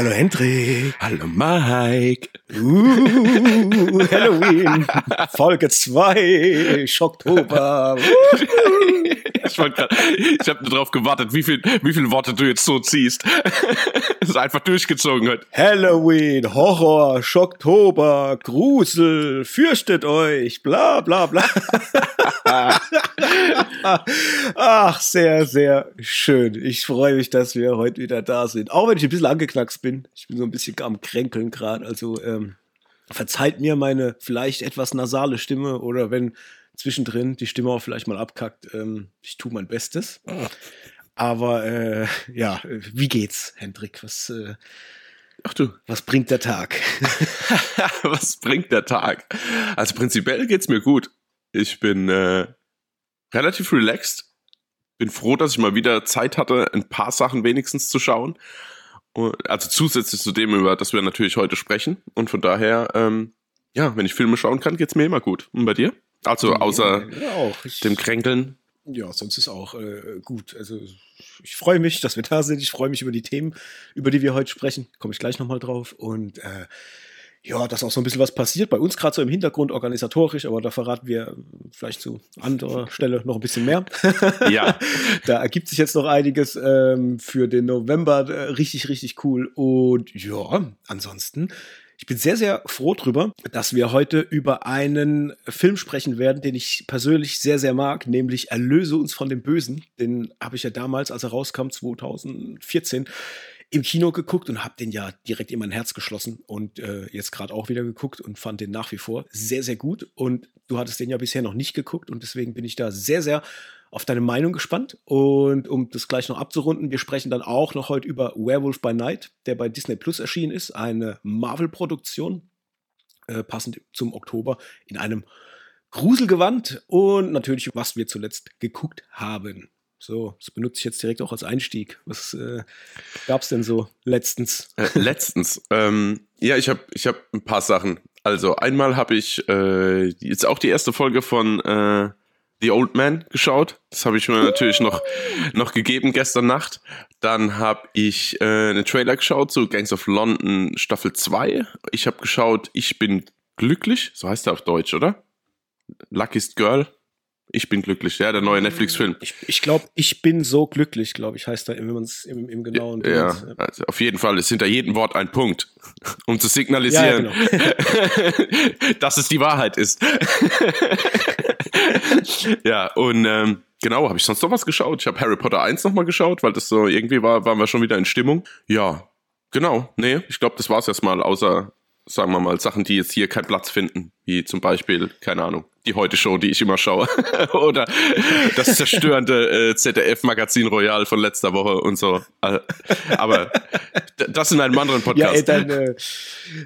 Hallo Hendrik. Hallo Mike. Uh, Halloween. Folge 2. Schocktober. ich ich habe nur darauf gewartet, wie, viel, wie viele Worte du jetzt so ziehst. das ist einfach durchgezogen hat. Halloween, Horror, Schocktober, Grusel, fürchtet euch, bla bla bla. Ach, sehr, sehr schön. Ich freue mich, dass wir heute wieder da sind. Auch wenn ich ein bisschen angeknackst bin. Ich bin so ein bisschen am Kränkeln gerade. Also ähm, verzeiht mir meine vielleicht etwas nasale Stimme oder wenn zwischendrin die Stimme auch vielleicht mal abkackt. Ähm, ich tue mein Bestes. Aber äh, ja, wie geht's, Hendrik? Was, äh, Ach du. Was bringt der Tag? was bringt der Tag? Also prinzipiell geht's mir gut. Ich bin äh, relativ relaxed. Bin froh, dass ich mal wieder Zeit hatte, ein paar Sachen wenigstens zu schauen. Also zusätzlich zu dem, über das wir natürlich heute sprechen. Und von daher, ähm, ja, wenn ich Filme schauen kann, geht's mir immer gut. Und bei dir? Also außer ja, auch. Ich, dem Kränkeln. Ja, sonst ist auch äh, gut. Also ich freue mich, dass wir da sind. Ich freue mich über die Themen, über die wir heute sprechen. Komme ich gleich nochmal drauf. Und äh, ja, dass auch so ein bisschen was passiert. Bei uns gerade so im Hintergrund organisatorisch, aber da verraten wir vielleicht zu anderer Stelle noch ein bisschen mehr. Ja. da ergibt sich jetzt noch einiges ähm, für den November. Äh, richtig, richtig cool. Und ja, ansonsten. Ich bin sehr, sehr froh drüber, dass wir heute über einen Film sprechen werden, den ich persönlich sehr, sehr mag, nämlich Erlöse uns von dem Bösen. Den habe ich ja damals, als er rauskam, 2014, im Kino geguckt und habe den ja direkt in mein Herz geschlossen und äh, jetzt gerade auch wieder geguckt und fand den nach wie vor sehr, sehr gut. Und du hattest den ja bisher noch nicht geguckt und deswegen bin ich da sehr, sehr auf deine Meinung gespannt. Und um das gleich noch abzurunden, wir sprechen dann auch noch heute über Werewolf by Night, der bei Disney Plus erschienen ist, eine Marvel-Produktion, äh, passend zum Oktober, in einem Gruselgewand und natürlich, was wir zuletzt geguckt haben. So, das benutze ich jetzt direkt auch als Einstieg. Was äh, gab es denn so letztens? Äh, letztens. ähm, ja, ich habe ich hab ein paar Sachen. Also einmal habe ich äh, jetzt auch die erste Folge von äh, The Old Man geschaut. Das habe ich mir natürlich noch, noch gegeben gestern Nacht. Dann habe ich äh, einen Trailer geschaut zu Gangs of London Staffel 2. Ich habe geschaut, ich bin glücklich. So heißt er auf Deutsch, oder? Luckiest Girl. Ich bin glücklich, ja, der neue Netflix-Film. Ich, ich glaube, ich bin so glücklich, glaube ich, heißt da, wenn man es im, im genauen. Ja, Bild, also auf jeden Fall ist hinter jedem Wort ein Punkt, um zu signalisieren, ja, genau. dass es die Wahrheit ist. ja, und ähm, genau, habe ich sonst noch was geschaut? Ich habe Harry Potter 1 nochmal geschaut, weil das so irgendwie war, waren wir schon wieder in Stimmung. Ja, genau, nee, ich glaube, das war's erstmal, außer sagen wir mal, Sachen, die jetzt hier keinen Platz finden, wie zum Beispiel, keine Ahnung, die Heute-Show, die ich immer schaue. Oder das zerstörende äh, ZDF-Magazin Royal von letzter Woche und so. Äh, aber das in einem anderen Podcast. Ja, ey, dann, äh,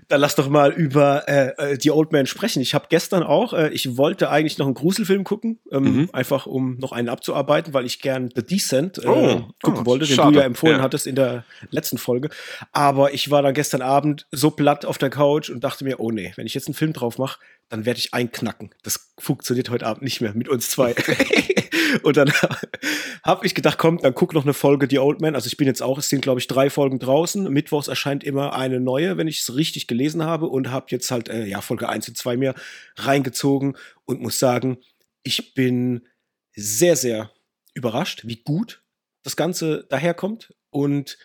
dann lass doch mal über äh, äh, die Old Man sprechen. Ich habe gestern auch, äh, ich wollte eigentlich noch einen Gruselfilm gucken, ähm, mhm. einfach um noch einen abzuarbeiten, weil ich gern The Descent äh, oh, gucken oh, wollte, den schade. du ja empfohlen ja. hattest in der letzten Folge. Aber ich war dann gestern Abend so platt auf der Couch und dachte mir, oh nee, wenn ich jetzt einen Film drauf mache, dann werde ich einknacken. Das funktioniert heute Abend nicht mehr mit uns zwei. und dann habe ich gedacht, komm, dann guck noch eine Folge The Old Man. Also ich bin jetzt auch, es sind glaube ich drei Folgen draußen. Mittwochs erscheint immer eine neue, wenn ich es richtig gelesen habe und habe jetzt halt äh, ja Folge 1 und 2 mehr reingezogen und muss sagen, ich bin sehr sehr überrascht, wie gut das Ganze daherkommt und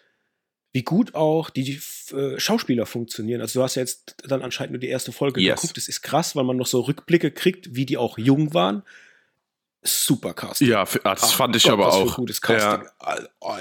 wie gut auch die äh, Schauspieler funktionieren. Also du hast ja jetzt dann anscheinend nur die erste Folge yes. geguckt. Das ist krass, weil man noch so Rückblicke kriegt, wie die auch jung waren. Super Casting. Ja, das Ach fand ich Gott, aber auch. gutes Casting. Ja. Oh, oh,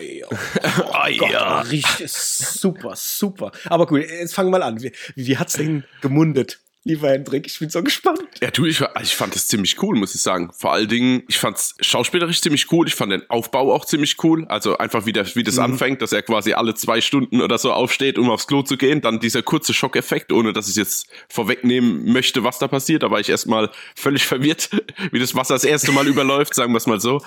oh, Gott, ja. Richtig super, super. Aber gut, jetzt fangen wir mal an. Wie, wie hat's denn gemundet? Lieber Hendrik. Ich bin so gespannt. Ja, du, ich, ich fand das ziemlich cool, muss ich sagen. Vor allen Dingen, ich fand es schauspielerisch ziemlich cool. Ich fand den Aufbau auch ziemlich cool. Also einfach wie, der, wie das mhm. anfängt, dass er quasi alle zwei Stunden oder so aufsteht, um aufs Klo zu gehen. Dann dieser kurze Schockeffekt, ohne dass ich jetzt vorwegnehmen möchte, was da passiert. Da war ich erstmal völlig verwirrt, wie das Wasser das erste Mal überläuft, sagen wir es mal so.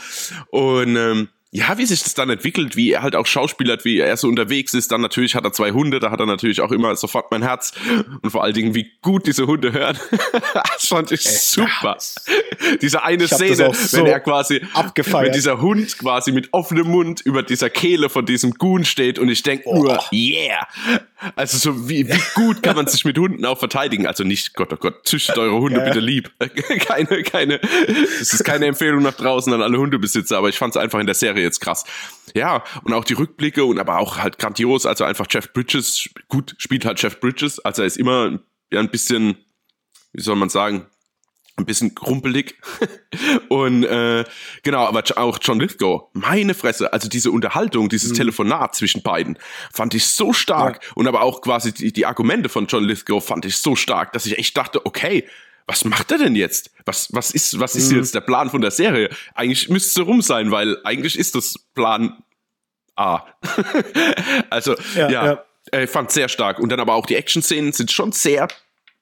Und ähm, ja, wie sich das dann entwickelt, wie er halt auch schauspielert, wie er so unterwegs ist. Dann natürlich hat er zwei Hunde, da hat er natürlich auch immer sofort mein Herz. Und vor allen Dingen, wie gut diese Hunde hören. das fand ich Ey, super. Diese eine Szene, so wenn er quasi, abgefeiert. wenn dieser Hund quasi mit offenem Mund über dieser Kehle von diesem Goon steht und ich denke oh. nur, yeah. Also so wie, wie gut kann man sich mit Hunden auch verteidigen? Also nicht, Gott, oh Gott, züchtet eure Hunde ja. bitte lieb. keine, keine, das ist keine Empfehlung nach draußen an alle Hundebesitzer, aber ich fand es einfach in der Serie jetzt krass. Ja, und auch die Rückblicke und aber auch halt grandios, also einfach Jeff Bridges, gut, spielt halt Jeff Bridges, also er ist immer ja, ein bisschen, wie soll man sagen, ein bisschen krumpelig. und äh, genau, aber auch John Lithgow, meine Fresse, also diese Unterhaltung, dieses mhm. Telefonat zwischen beiden, fand ich so stark. Ja. Und aber auch quasi die, die Argumente von John Lithgow fand ich so stark, dass ich echt dachte, okay, was macht er denn jetzt? Was, was ist, was ist mhm. jetzt der Plan von der Serie? Eigentlich müsste es rum sein, weil eigentlich ist das Plan A. also, ja, ja, ja. ich fand sehr stark. Und dann aber auch die Action-Szenen sind schon sehr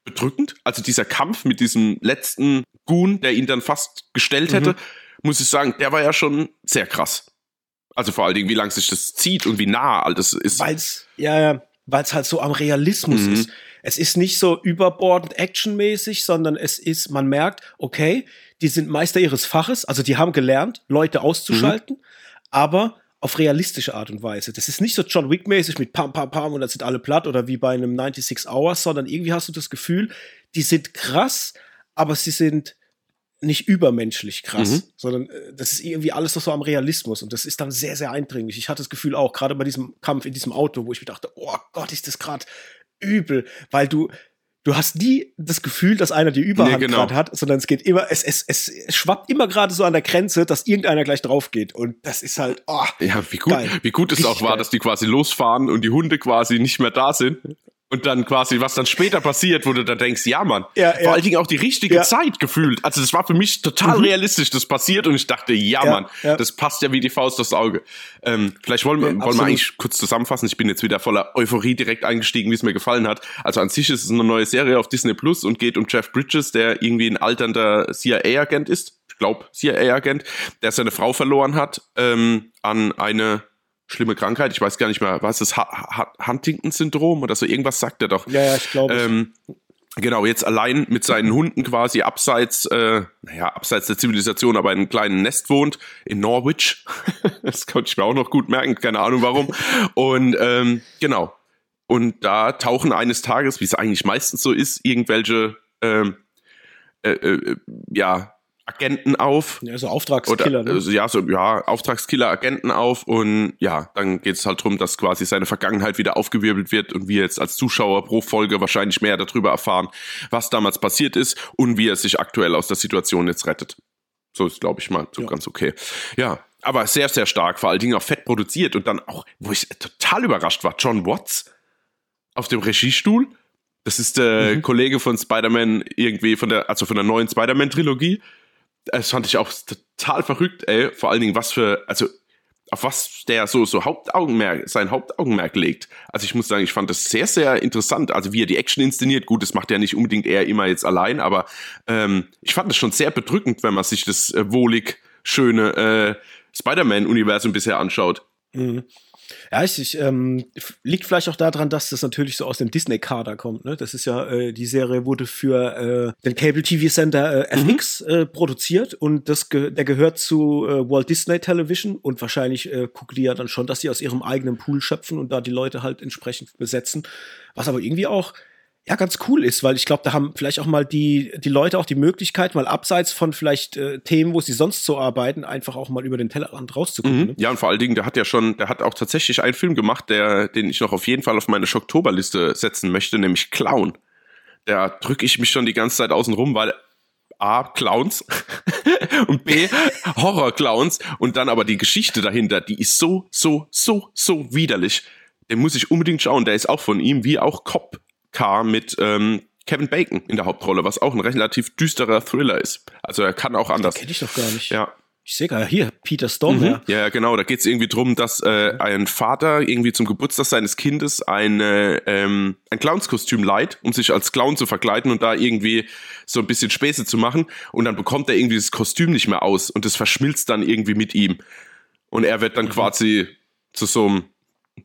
bedrückend. Also dieser Kampf mit diesem letzten Goon, der ihn dann fast gestellt hätte, mhm. muss ich sagen, der war ja schon sehr krass. Also vor allen Dingen, wie lang sich das zieht und wie nah all das ist. Weil's, ja, ja, weil es halt so am Realismus mhm. ist. Es ist nicht so überbordend actionmäßig, sondern es ist, man merkt, okay, die sind Meister ihres Faches, also die haben gelernt, Leute auszuschalten, mhm. aber auf realistische Art und Weise. Das ist nicht so John Wick-mäßig mit Pam, Pam, Pam und dann sind alle platt oder wie bei einem 96 Hours, sondern irgendwie hast du das Gefühl, die sind krass, aber sie sind nicht übermenschlich krass, mhm. sondern äh, das ist irgendwie alles noch so am Realismus und das ist dann sehr, sehr eindringlich. Ich hatte das Gefühl auch, gerade bei diesem Kampf in diesem Auto, wo ich mir dachte, oh Gott, ist das gerade übel, weil du, du hast nie das Gefühl, dass einer die Überhand nee, genau. gerade hat, sondern es geht immer, es, es, es, schwappt immer gerade so an der Grenze, dass irgendeiner gleich drauf geht. Und das ist halt, oh, Ja, wie gut, geil. wie gut es auch war, geil. dass die quasi losfahren und die Hunde quasi nicht mehr da sind. Und dann quasi, was dann später passiert, wo du dann denkst, ja, Mann, ja, ja. vor allen Dingen auch die richtige ja. Zeit gefühlt. Also das war für mich total mhm. realistisch, das passiert und ich dachte, ja, Mann, das passt ja wie die Faust aufs Auge. Ähm, vielleicht wollen, wir, wollen wir eigentlich kurz zusammenfassen. Ich bin jetzt wieder voller Euphorie direkt eingestiegen, wie es mir gefallen hat. Also an sich ist es eine neue Serie auf Disney Plus und geht um Jeff Bridges, der irgendwie ein alternder CIA-Agent ist. Ich glaube, CIA-Agent, der seine Frau verloren hat ähm, an eine schlimme Krankheit. Ich weiß gar nicht mehr, was ist Huntington-Syndrom oder so? Irgendwas sagt er doch. Ja, ja, ich glaube. Ähm, genau, jetzt allein mit seinen Hunden quasi abseits, äh, naja, abseits der Zivilisation, aber in einem kleinen Nest wohnt, in Norwich. das konnte ich mir auch noch gut merken, keine Ahnung warum. Und ähm, genau. Und da tauchen eines Tages, wie es eigentlich meistens so ist, irgendwelche ähm, äh, äh, ja, Agenten auf. Ja, so Auftragskiller. Oder, ne? Ja, so, ja, Auftragskiller, Agenten auf und ja, dann geht es halt darum, dass quasi seine Vergangenheit wieder aufgewirbelt wird und wir jetzt als Zuschauer pro Folge wahrscheinlich mehr darüber erfahren, was damals passiert ist und wie er sich aktuell aus der Situation jetzt rettet. So ist, glaube ich, mal so ja. ganz okay. Ja, aber sehr, sehr stark, vor allen Dingen auch fett produziert und dann auch, wo ich total überrascht war, John Watts auf dem Regiestuhl. Das ist der mhm. Kollege von Spider-Man irgendwie von der, also von der neuen Spider-Man-Trilogie das fand ich auch total verrückt, ey. Vor allen Dingen, was für, also auf was der so, so Hauptaugenmerk, sein Hauptaugenmerk legt. Also ich muss sagen, ich fand das sehr, sehr interessant. Also wie er die Action inszeniert, gut, das macht er nicht unbedingt er immer jetzt allein, aber ähm, ich fand das schon sehr bedrückend, wenn man sich das äh, wohlig schöne äh, Spider-Man-Universum bisher anschaut. Mhm. Ja, ich, ich ähm, liegt vielleicht auch daran, dass das natürlich so aus dem Disney-Kader kommt. Ne? Das ist ja, äh, die Serie wurde für äh, den Cable-TV-Sender äh, FX mhm. äh, produziert und das ge der gehört zu äh, Walt Disney Television und wahrscheinlich äh, gucken die ja dann schon, dass sie aus ihrem eigenen Pool schöpfen und da die Leute halt entsprechend besetzen. Was aber irgendwie auch ja ganz cool ist, weil ich glaube, da haben vielleicht auch mal die, die Leute auch die Möglichkeit, mal abseits von vielleicht äh, Themen, wo sie sonst so arbeiten, einfach auch mal über den Tellerrand rauszugucken. Mhm. Ne? Ja, und vor allen Dingen, der hat ja schon, der hat auch tatsächlich einen Film gemacht, der, den ich noch auf jeden Fall auf meine Schocktoberliste setzen möchte, nämlich Clown. Da drücke ich mich schon die ganze Zeit außen rum, weil A, Clowns und B, Horror-Clowns und dann aber die Geschichte dahinter, die ist so, so, so, so widerlich. Den muss ich unbedingt schauen. Der ist auch von ihm, wie auch Cop Car mit ähm, Kevin Bacon in der Hauptrolle, was auch ein relativ düsterer Thriller ist. Also er kann auch anders. Kenne ich doch gar nicht. Ja. Ich sehe gerade hier, Peter Storm. Mhm. Ja. ja, genau. Da geht es irgendwie drum, dass äh, ein Vater irgendwie zum Geburtstag seines Kindes eine, ähm, ein Clownskostüm leiht, um sich als Clown zu verkleiden und da irgendwie so ein bisschen Späße zu machen. Und dann bekommt er irgendwie das Kostüm nicht mehr aus und es verschmilzt dann irgendwie mit ihm. Und er wird dann mhm. quasi zu so einem,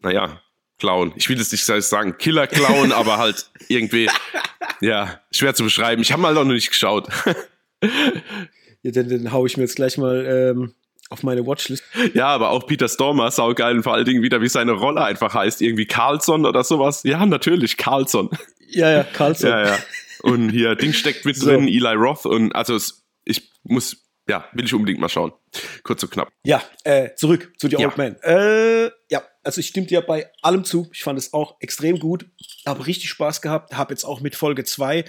naja, Clown. Ich will jetzt nicht sagen Killer-Clown, aber halt irgendwie, ja, schwer zu beschreiben. Ich habe mal noch nicht geschaut. ja, dann, dann hau ich mir jetzt gleich mal ähm, auf meine Watchlist. Ja, aber auch Peter Stormer, saugeil und vor allen Dingen wieder, wie seine Rolle einfach heißt. Irgendwie Carlson oder sowas. Ja, natürlich, Carlson. Ja, ja, Carlson. ja, ja. Und hier, Ding steckt mit so. drin, Eli Roth und also ich muss ja, will ich unbedingt mal schauen. Kurz und knapp. Ja, äh, zurück zu The ja. Old Man. Äh, ja, also ich stimme dir bei allem zu. Ich fand es auch extrem gut. Habe richtig Spaß gehabt. Habe jetzt auch mit Folge 2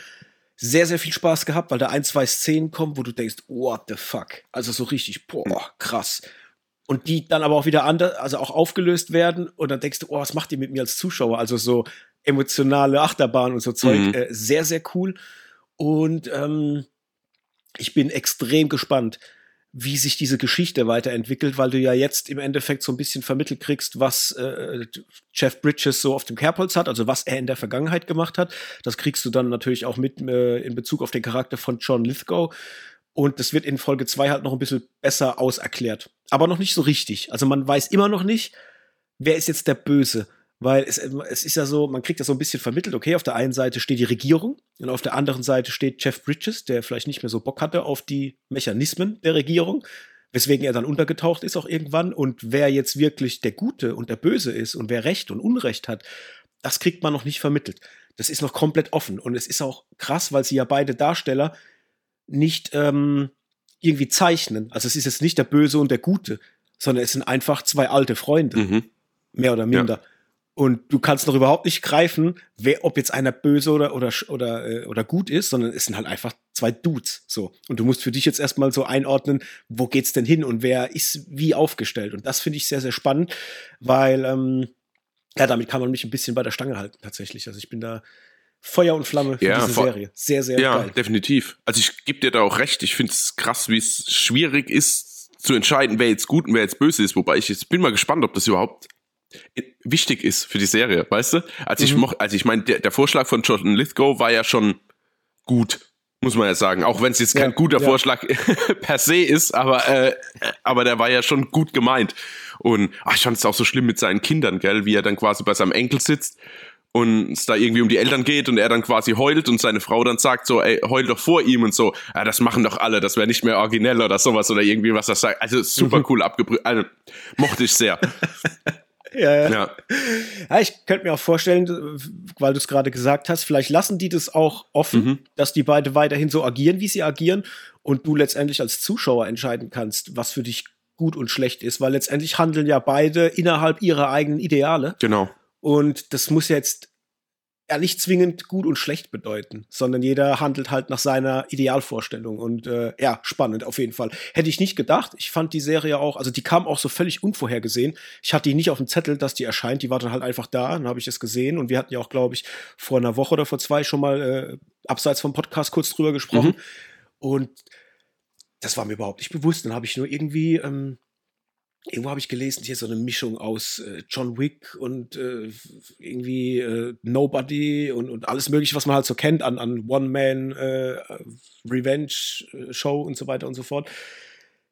sehr, sehr viel Spaß gehabt, weil da ein, zwei Szenen kommen, wo du denkst, what the fuck? Also so richtig, boah, krass. Und die dann aber auch wieder anders, also auch aufgelöst werden und dann denkst du, oh, was macht ihr mit mir als Zuschauer? Also so emotionale Achterbahn und so Zeug. Mhm. Äh, sehr, sehr cool. Und ähm, ich bin extrem gespannt, wie sich diese Geschichte weiterentwickelt, weil du ja jetzt im Endeffekt so ein bisschen vermittelt kriegst, was äh, Jeff Bridges so auf dem Kerbholz hat, also was er in der Vergangenheit gemacht hat. Das kriegst du dann natürlich auch mit äh, in Bezug auf den Charakter von John Lithgow. Und das wird in Folge 2 halt noch ein bisschen besser auserklärt. Aber noch nicht so richtig. Also man weiß immer noch nicht, wer ist jetzt der Böse. Weil es, es ist ja so, man kriegt ja so ein bisschen vermittelt, okay, auf der einen Seite steht die Regierung und auf der anderen Seite steht Jeff Bridges, der vielleicht nicht mehr so Bock hatte auf die Mechanismen der Regierung, weswegen er dann untergetaucht ist auch irgendwann. Und wer jetzt wirklich der Gute und der Böse ist und wer Recht und Unrecht hat, das kriegt man noch nicht vermittelt. Das ist noch komplett offen. Und es ist auch krass, weil sie ja beide Darsteller nicht ähm, irgendwie zeichnen. Also es ist jetzt nicht der Böse und der Gute, sondern es sind einfach zwei alte Freunde. Mhm. Mehr oder minder. Ja. Und du kannst noch überhaupt nicht greifen, wer, ob jetzt einer böse oder, oder, oder, äh, oder gut ist, sondern es sind halt einfach zwei Dudes. So. Und du musst für dich jetzt erstmal so einordnen, wo geht's denn hin und wer ist wie aufgestellt. Und das finde ich sehr, sehr spannend, weil, ähm, ja, damit kann man mich ein bisschen bei der Stange halten, tatsächlich. Also ich bin da Feuer und Flamme für ja, diese Serie. Sehr, sehr ja, geil. Ja, definitiv. Also ich gebe dir da auch recht. Ich finde es krass, wie es schwierig ist, zu entscheiden, wer jetzt gut und wer jetzt böse ist. Wobei ich jetzt bin mal gespannt, ob das überhaupt wichtig ist für die Serie, weißt du? Als mhm. ich moch, also ich meine, der, der Vorschlag von Jordan Lithgow war ja schon gut, muss man ja sagen. Auch wenn es jetzt kein ja, guter ja. Vorschlag per se ist, aber, äh, aber der war ja schon gut gemeint. Und ach, ich fand es auch so schlimm mit seinen Kindern, gell, wie er dann quasi bei seinem Enkel sitzt und es da irgendwie um die Eltern geht und er dann quasi heult und seine Frau dann sagt so, ey, heul doch vor ihm und so, ja, das machen doch alle, das wäre nicht mehr originell oder sowas oder irgendwie was das sagt. Also super mhm. cool abgebrüht, also mochte ich sehr. ja, ja. ja. ich könnte mir auch vorstellen, weil du es gerade gesagt hast, vielleicht lassen die das auch offen, mhm. dass die beide weiterhin so agieren, wie sie agieren und du letztendlich als Zuschauer entscheiden kannst, was für dich gut und schlecht ist, weil letztendlich handeln ja beide innerhalb ihrer eigenen Ideale. Genau. Und das muss jetzt ja nicht zwingend gut und schlecht bedeuten, sondern jeder handelt halt nach seiner Idealvorstellung. Und äh, ja, spannend auf jeden Fall. Hätte ich nicht gedacht. Ich fand die Serie auch, also die kam auch so völlig unvorhergesehen. Ich hatte die nicht auf dem Zettel, dass die erscheint. Die war dann halt einfach da. Dann habe ich es gesehen. Und wir hatten ja auch, glaube ich, vor einer Woche oder vor zwei schon mal äh, abseits vom Podcast kurz drüber gesprochen. Mhm. Und das war mir überhaupt nicht bewusst. Dann habe ich nur irgendwie ähm, irgendwo habe ich gelesen, hier so eine Mischung aus äh, John Wick und äh, irgendwie äh, Nobody und, und alles mögliche, was man halt so kennt an, an One-Man-Revenge-Show äh, und so weiter und so fort.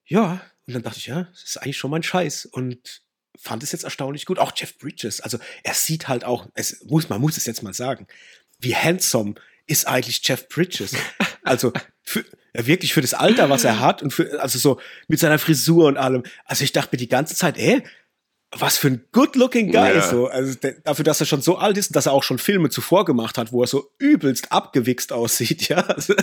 Ja, und dann dachte ich, ja, das ist eigentlich schon mein Scheiß. Und fand es jetzt erstaunlich gut. Auch Jeff Bridges, also er sieht halt auch, es muss, man muss es jetzt mal sagen, wie handsome ist eigentlich Jeff Bridges. Also für, ja, wirklich für das Alter, was er hat und für, also so mit seiner Frisur und allem. Also ich dachte mir die ganze Zeit, ey, was für ein good-looking Guy ja. so. Also dafür, dass er schon so alt ist und dass er auch schon Filme zuvor gemacht hat, wo er so übelst abgewichst aussieht, ja. Also,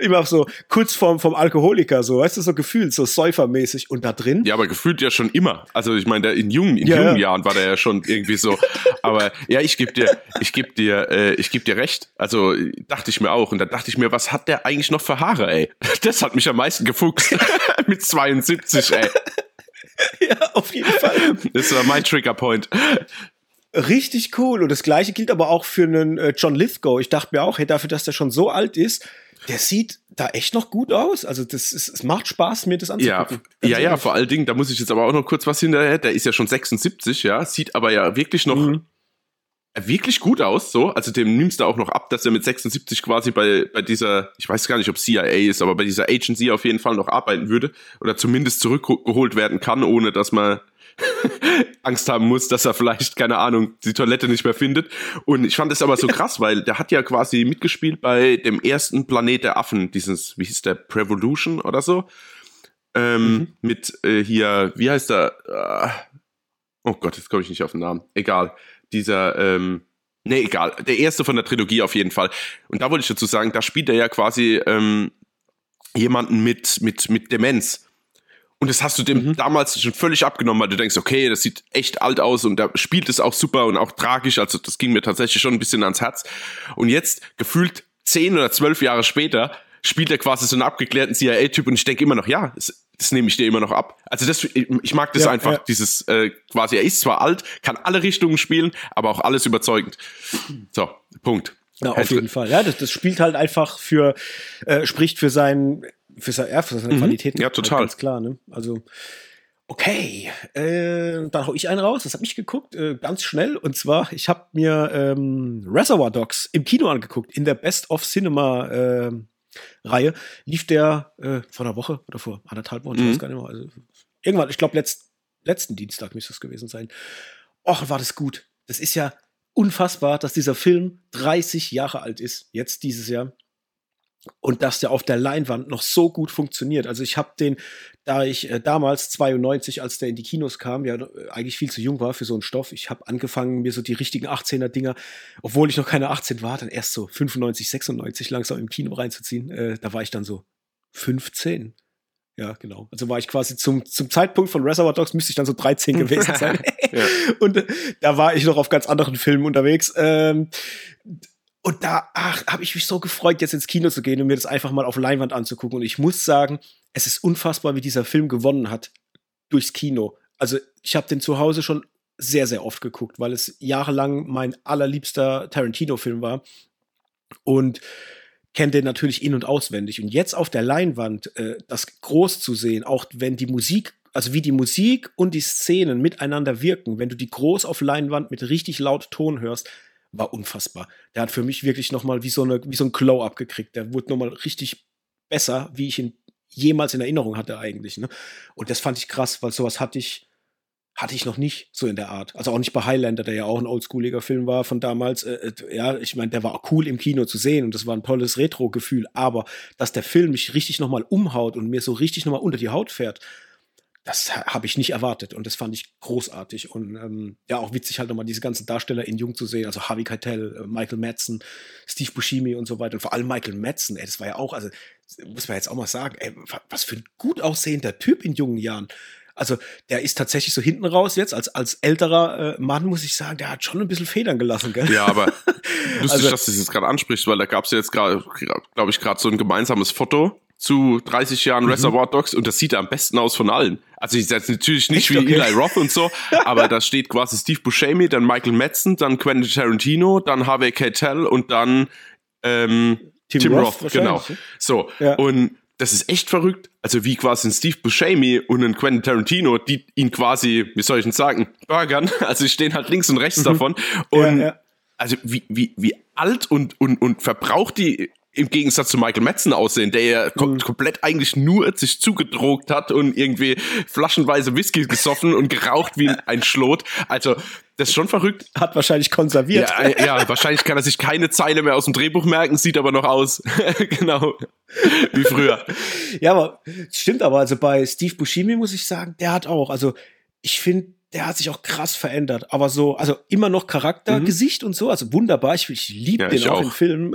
immer so kurz vorm vom Alkoholiker, so, weißt du, so gefühlt, so säufermäßig und da drin. Ja, aber gefühlt ja schon immer. Also ich meine, in jungen, in ja, jungen Jahren war der ja schon irgendwie so. aber ja, ich geb dir, ich geb dir, äh, ich geb dir recht. Also dachte ich mir auch. Und da dachte ich mir, was hat der eigentlich noch für Haare, ey? Das hat mich am meisten gefuchst. Mit 72, ey. ja, auf jeden Fall. Das war mein Triggerpoint. Richtig cool. Und das gleiche gilt aber auch für einen äh, John Lithgow. Ich dachte mir auch, hey, dafür, dass der schon so alt ist, der sieht da echt noch gut aus. Also das ist, es macht Spaß, mir das anzugucken. Ja, ja, ja, vor allen Dingen, da muss ich jetzt aber auch noch kurz was hinterher. Der ist ja schon 76, ja, sieht aber ja wirklich noch mhm wirklich gut aus, so. Also dem nimmst du auch noch ab, dass er mit 76 quasi bei, bei dieser, ich weiß gar nicht, ob CIA ist, aber bei dieser Agency auf jeden Fall noch arbeiten würde oder zumindest zurückgeholt werden kann, ohne dass man Angst haben muss, dass er vielleicht, keine Ahnung, die Toilette nicht mehr findet. Und ich fand es aber so krass, weil der hat ja quasi mitgespielt bei dem ersten Planet der Affen, dieses, wie hieß der, Prevolution oder so. Ähm, mhm. Mit äh, hier, wie heißt der? Äh, oh Gott, jetzt komme ich nicht auf den Namen. Egal dieser, ähm, nee, egal, der erste von der Trilogie auf jeden Fall. Und da wollte ich dazu sagen, da spielt er ja quasi ähm, jemanden mit, mit, mit Demenz. Und das hast du dem mhm. damals schon völlig abgenommen, weil du denkst, okay, das sieht echt alt aus und da spielt es auch super und auch tragisch. Also das ging mir tatsächlich schon ein bisschen ans Herz. Und jetzt, gefühlt zehn oder zwölf Jahre später, spielt er quasi so einen abgeklärten CIA-Typ und ich denke immer noch, ja, es, das nehme ich dir immer noch ab. Also das, ich mag das ja, einfach, ja. dieses äh, quasi, er ist zwar alt, kann alle Richtungen spielen, aber auch alles überzeugend. So, Punkt. Ja, auf jeden Fall. Ja, das, das spielt halt einfach für, äh, spricht für sein, für, sein, ja, für seine mhm. Qualitäten. Ja, total. Halt ganz klar, ne? Also, okay, äh, dann hau ich einen raus. Das habe ich geguckt, äh, ganz schnell. Und zwar, ich habe mir ähm, Reservoir Dogs im Kino angeguckt, in der Best of Cinema äh, Reihe, lief der äh, vor einer Woche oder vor anderthalb Wochen, mhm. ich weiß gar nicht mehr. Also, irgendwann, ich glaube, letzt, letzten Dienstag müsste es gewesen sein. Och, war das gut. Das ist ja unfassbar, dass dieser Film 30 Jahre alt ist, jetzt dieses Jahr und dass der auf der Leinwand noch so gut funktioniert. Also ich habe den, da ich äh, damals 92, als der in die Kinos kam, ja äh, eigentlich viel zu jung war für so einen Stoff, ich habe angefangen, mir so die richtigen 18er Dinger, obwohl ich noch keine 18 war, dann erst so 95, 96 langsam im Kino reinzuziehen. Äh, da war ich dann so 15. Ja, genau. Also war ich quasi zum, zum Zeitpunkt von Reservoir Dogs müsste ich dann so 13 gewesen sein. ja. Und äh, da war ich noch auf ganz anderen Filmen unterwegs. Ähm, und da habe ich mich so gefreut, jetzt ins Kino zu gehen und mir das einfach mal auf Leinwand anzugucken. Und ich muss sagen, es ist unfassbar, wie dieser Film gewonnen hat durchs Kino. Also ich habe den zu Hause schon sehr, sehr oft geguckt, weil es jahrelang mein allerliebster Tarantino-Film war. Und kennt den natürlich in- und auswendig. Und jetzt auf der Leinwand äh, das groß zu sehen, auch wenn die Musik, also wie die Musik und die Szenen miteinander wirken, wenn du die groß auf Leinwand mit richtig laut Ton hörst, war unfassbar. Der hat für mich wirklich noch mal wie so, wie so ein Glow-Up gekriegt. Der wurde noch mal richtig besser, wie ich ihn jemals in Erinnerung hatte eigentlich. Ne? Und das fand ich krass, weil sowas hatte ich, hatte ich noch nicht so in der Art. Also auch nicht bei Highlander, der ja auch ein oldschooliger Film war von damals. Äh, äh ja, ich meine, der war cool im Kino zu sehen und das war ein tolles Retro-Gefühl. Aber dass der Film mich richtig noch mal umhaut und mir so richtig noch mal unter die Haut fährt, das habe ich nicht erwartet und das fand ich großartig und ähm, ja auch witzig halt nochmal diese ganzen Darsteller in Jung zu sehen, also Harvey Keitel, äh, Michael Madsen, Steve Buscemi und so weiter und vor allem Michael Madsen, ey, das war ja auch, also muss man jetzt auch mal sagen, ey, was für ein gut aussehender Typ in jungen Jahren. Also der ist tatsächlich so hinten raus jetzt als als älterer äh, Mann muss ich sagen, der hat schon ein bisschen Federn gelassen, gell? Ja, aber lustig, also, dass du das jetzt gerade ansprichst, weil da gab es ja jetzt gerade, glaube ich, gerade so ein gemeinsames Foto zu 30 Jahren mhm. Reservoir Dogs und das sieht am besten aus von allen. Also ich setze natürlich nicht Echt? wie okay. Eli Roth und so, aber da steht quasi Steve Buscemi, dann Michael Madsen, dann Quentin Tarantino, dann Harvey Keitel und dann ähm, Tim, Tim Roth, Roth genau. So ja. und das ist echt verrückt. Also wie quasi ein Steve Buscemi und ein Quentin Tarantino, die ihn quasi, wie soll ich denn sagen, burgern. Also die stehen halt links und rechts mhm. davon und ja, ja. also wie wie wie alt und und und verbraucht die im Gegensatz zu Michael Madsen aussehen, der ja mhm. komplett eigentlich nur sich zugedrogt hat und irgendwie flaschenweise Whisky gesoffen und geraucht wie ein Schlot. Also, das ist schon verrückt. Hat wahrscheinlich konserviert. Ja, äh, ja, wahrscheinlich kann er sich keine Zeile mehr aus dem Drehbuch merken, sieht aber noch aus. genau. Wie früher. Ja, aber stimmt aber. Also bei Steve Buscemi muss ich sagen, der hat auch, also ich finde, der hat sich auch krass verändert. Aber so, also immer noch Charakter, mhm. Gesicht und so, also wunderbar. Ich, ich liebe ja, den auch, auch im Film.